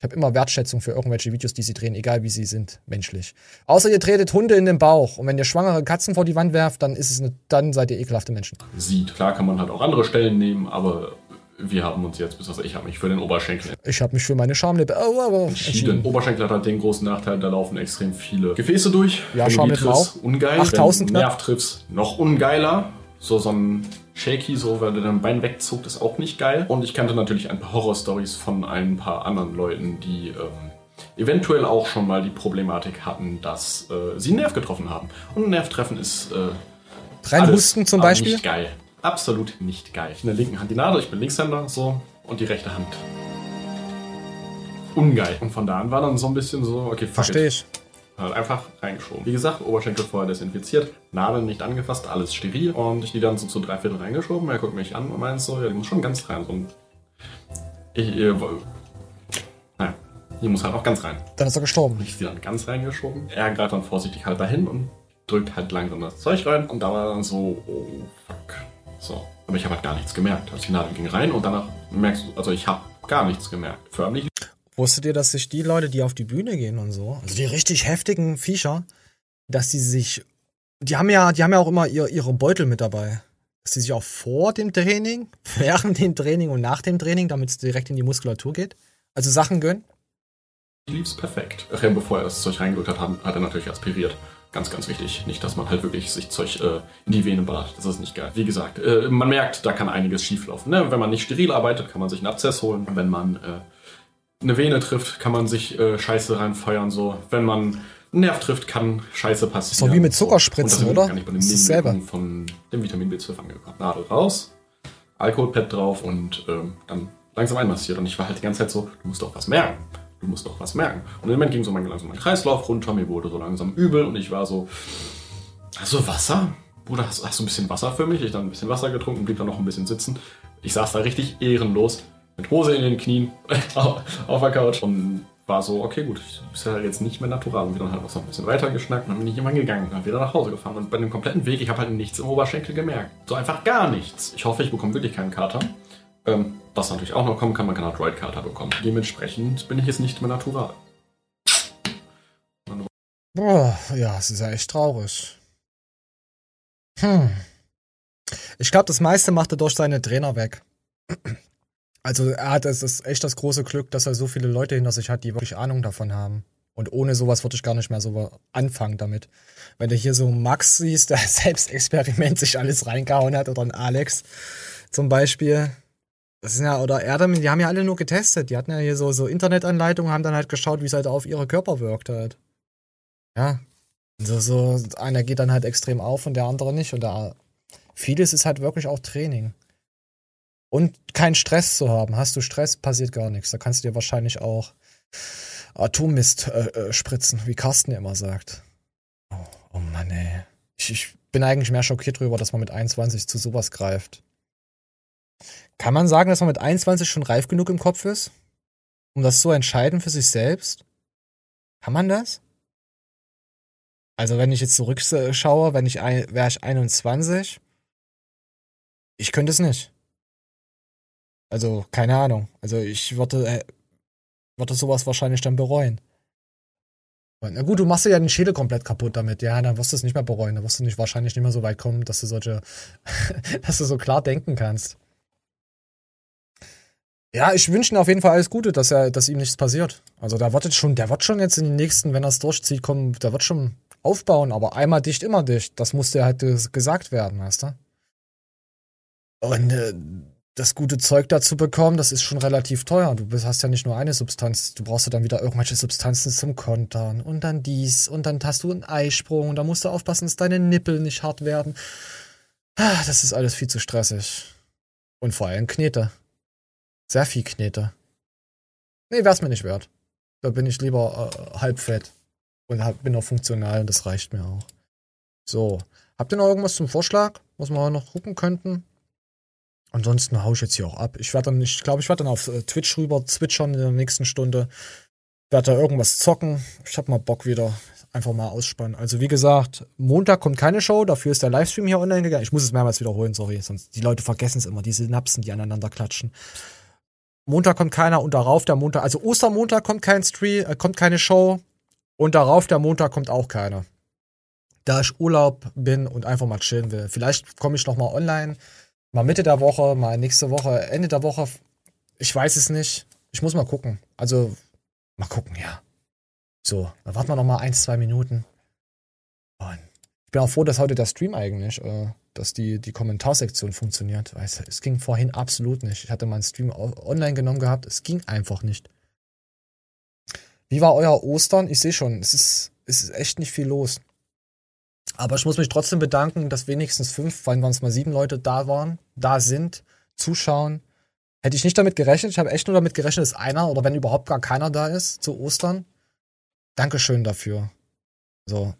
Ich habe immer Wertschätzung für irgendwelche Videos, die sie drehen, egal wie sie sind, menschlich. Außer ihr tretet Hunde in den Bauch. Und wenn ihr schwangere Katzen vor die Wand werft, dann ist es eine, dann seid ihr ekelhafte Menschen. sieht. Klar kann man halt auch andere Stellen nehmen, aber wir haben uns jetzt, besonders ich habe mich für den Oberschenkel Ich habe mich für meine Schamlippe oh, aber entschieden. Oberschenkel hat halt den großen Nachteil, da laufen extrem viele Gefäße durch. Ja, triffst, auch. ungeil. 8000 Wenn Nerv triffst, noch ungeiler. So, so ein Shaky, so, weil der dein Bein wegzuckt, ist auch nicht geil. Und ich kannte natürlich ein paar Horror-Stories von ein paar anderen Leuten, die ähm, eventuell auch schon mal die Problematik hatten, dass äh, sie einen Nerv getroffen haben. Und ein Nervtreffen ist äh, Reinhusten zum Beispiel? Nicht geil. Absolut nicht geil. In der linken Hand die Nadel, ich bin Linkshänder, so. Und die rechte Hand. Ungeil. Und von da an war dann so ein bisschen so, okay, fuck Versteh it. Halt einfach reingeschoben. Wie gesagt, Oberschenkel vorher desinfiziert, Nadeln nicht angefasst, alles steril. Und ich die dann so zu drei Viertel reingeschoben. Er guckt mich an und meint so, ja, die muss schon ganz rein. So ein ich, äh, naja, die muss halt auch ganz rein. Dann ist er gestorben. Ich die dann ganz reingeschoben. Er greift dann vorsichtig halt dahin und drückt halt langsam das Zeug rein. Und da war dann so, oh fuck. So. Aber ich habe halt gar nichts gemerkt. Also die Nadel ging rein und danach merkst du, also ich habe gar nichts gemerkt. Förmlich Wusstet ihr, dass sich die Leute, die auf die Bühne gehen und so, also die richtig heftigen Viecher, dass die sich, die haben ja, die haben ja auch immer ihr, ihre Beutel mit dabei. Dass die sich auch vor dem Training, während dem Training und nach dem Training, damit es direkt in die Muskulatur geht, also Sachen gönnen. lief's perfekt. Ach ja, bevor er das Zeug reingedrückt hat, hat er natürlich aspiriert. Ganz, ganz wichtig. Nicht, dass man halt wirklich sich Zeug äh, in die Vene ballert. Das ist nicht geil. Wie gesagt, äh, man merkt, da kann einiges schieflaufen. Ne? Wenn man nicht steril arbeitet, kann man sich einen Abszess holen. Wenn man äh, eine Vene trifft, kann man sich äh, Scheiße reinfeuern. So. Wenn man einen Nerv trifft, kann Scheiße passieren. Doch wie mit So. Zuckerspritzen, sind wir oder? Gar nicht bei Das ist. Nebenwirkungen von dem Vitamin B12 angekommen. Nadel raus, Alkoholpad drauf und ähm, dann langsam einmassiert. Und ich war halt die ganze Zeit so, du musst doch was merken. du musst doch was merken. Und im Moment ging so mein langsam mein Kreislauf runter, mir wurde so langsam übel und ich war so, du Wasser? Bruder, hast, hast du ein bisschen Wasser für mich? Ich dann ein bisschen Wasser getrunken, blieb dann noch ein bisschen sitzen. Ich saß da richtig ehrenlos, mit Hose in den Knien auf der Couch und war so, okay, gut, ich bist ja jetzt nicht mehr natural. Und wir dann halt noch so ein bisschen weiter geschnackt und dann bin ich irgendwann gegangen und dann wieder nach Hause gefahren. Und bei dem kompletten Weg, ich habe halt nichts im Oberschenkel gemerkt. So einfach gar nichts. Ich hoffe, ich bekomme wirklich keinen Kater. Ähm, was natürlich auch noch kommen kann, man kann einen Droid-Kater bekommen. Dementsprechend bin ich jetzt nicht mehr natural. Boah, ja, es ist ja echt traurig. Hm. Ich glaube, das meiste macht er durch seine Trainer weg. Also er hat es ist echt das große Glück, dass er so viele Leute hinter sich hat, die wirklich Ahnung davon haben. Und ohne sowas würde ich gar nicht mehr so anfangen damit. Wenn du hier so Max siehst, der selbst Experiment sich alles reingehauen hat, oder ein Alex zum Beispiel. Das sind ja, oder Erdem, die haben ja alle nur getestet. Die hatten ja hier so, so Internetanleitungen, haben dann halt geschaut, wie es halt auf ihre Körper wirkt halt. Ja. So, so, einer geht dann halt extrem auf und der andere nicht. Und da, vieles ist halt wirklich auch Training. Und keinen Stress zu haben. Hast du Stress, passiert gar nichts. Da kannst du dir wahrscheinlich auch Atommist äh, äh, spritzen, wie Carsten immer sagt. Oh, oh Mann, ey. Ich, ich bin eigentlich mehr schockiert darüber, dass man mit 21 zu sowas greift. Kann man sagen, dass man mit 21 schon reif genug im Kopf ist? Um das zu entscheiden für sich selbst? Kann man das? Also, wenn ich jetzt zurückschaue, wenn ich wäre ich 21, ich könnte es nicht. Also, keine Ahnung. Also, ich würde, äh, würde sowas wahrscheinlich dann bereuen. Na gut, du machst dir ja den Schädel komplett kaputt damit. Ja, dann wirst du es nicht mehr bereuen. Dann wirst du nicht wahrscheinlich nicht mehr so weit kommen, dass du solche, dass du so klar denken kannst. Ja, ich wünsche ihm auf jeden Fall alles Gute, dass er, dass ihm nichts passiert. Also der wartet schon, der wird schon jetzt in den nächsten, wenn er es durchzieht, kommen, der wird schon aufbauen, aber einmal dicht, immer dicht. Das musste halt gesagt werden, weißt du? Und äh, das gute Zeug dazu bekommen, das ist schon relativ teuer. Du hast ja nicht nur eine Substanz, du brauchst ja dann wieder irgendwelche Substanzen zum Kontern und dann dies und dann hast du einen Eisprung und da musst du aufpassen, dass deine Nippel nicht hart werden. Ah, das ist alles viel zu stressig. Und vor allem Knete. Sehr viel Knete. Nee, wär's mir nicht wert. Da bin ich lieber äh, halbfett und hab, bin auch funktional, das reicht mir auch. So, habt ihr noch irgendwas zum Vorschlag, was wir noch gucken könnten? Ansonsten hau ich jetzt hier auch ab. Ich werde dann, ich glaube, ich werde dann auf äh, Twitch rüber zwitschern in der nächsten Stunde. Werde da irgendwas zocken. Ich habe mal Bock wieder. Einfach mal ausspannen. Also wie gesagt, Montag kommt keine Show, dafür ist der Livestream hier online gegangen. Ich muss es mehrmals wiederholen, sorry, sonst die Leute vergessen es immer, diese Synapsen, die aneinander klatschen. Montag kommt keiner und darauf der Montag, also Ostermontag kommt kein Stream, äh, kommt keine Show und darauf der Montag kommt auch keiner. Da ich Urlaub bin und einfach mal chillen will. Vielleicht komme ich noch mal online Mal Mitte der Woche, mal nächste Woche, Ende der Woche. Ich weiß es nicht. Ich muss mal gucken. Also, mal gucken, ja. So, dann warten wir noch mal ein, zwei Minuten. Und ich bin auch froh, dass heute der Stream eigentlich, äh, dass die, die Kommentarsektion funktioniert. Weißt du, es ging vorhin absolut nicht. Ich hatte meinen Stream online genommen gehabt. Es ging einfach nicht. Wie war euer Ostern? Ich sehe schon, es ist, es ist echt nicht viel los. Aber ich muss mich trotzdem bedanken, dass wenigstens fünf, vor waren es mal sieben Leute da waren, da sind, zuschauen. Hätte ich nicht damit gerechnet. Ich habe echt nur damit gerechnet, dass einer oder wenn überhaupt gar keiner da ist zu Ostern. Dankeschön dafür. So.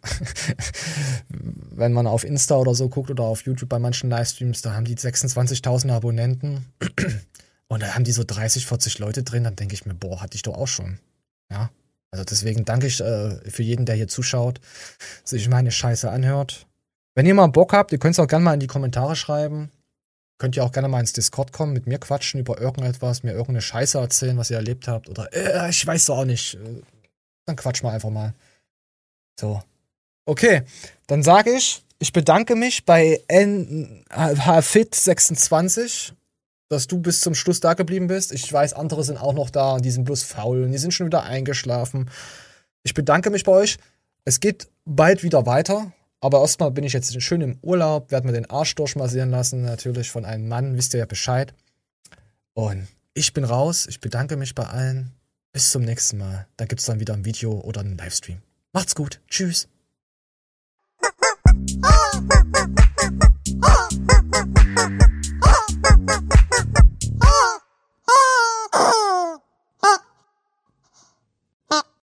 wenn man auf Insta oder so guckt oder auf YouTube bei manchen Livestreams, da haben die 26.000 Abonnenten und da haben die so 30, 40 Leute drin, dann denke ich mir, boah, hatte ich doch auch schon. Ja. Also deswegen danke ich äh, für jeden, der hier zuschaut, sich meine Scheiße anhört. Wenn ihr mal Bock habt, ihr könnt es auch gerne mal in die Kommentare schreiben. Könnt ihr auch gerne mal ins Discord kommen, mit mir quatschen über irgendetwas, mir irgendeine Scheiße erzählen, was ihr erlebt habt. Oder äh, ich weiß doch auch nicht. Äh, dann quatsch mal einfach mal. So. Okay, dann sage ich, ich bedanke mich bei NHFit26 dass du bis zum Schluss da geblieben bist. Ich weiß, andere sind auch noch da und die sind bloß faul und die sind schon wieder eingeschlafen. Ich bedanke mich bei euch. Es geht bald wieder weiter. Aber erstmal bin ich jetzt schön im Urlaub, werde mir den Arsch durchmassieren lassen, natürlich von einem Mann, wisst ihr ja Bescheid. Und ich bin raus, ich bedanke mich bei allen. Bis zum nächsten Mal. Da gibt es dann wieder ein Video oder einen Livestream. Macht's gut. Tschüss.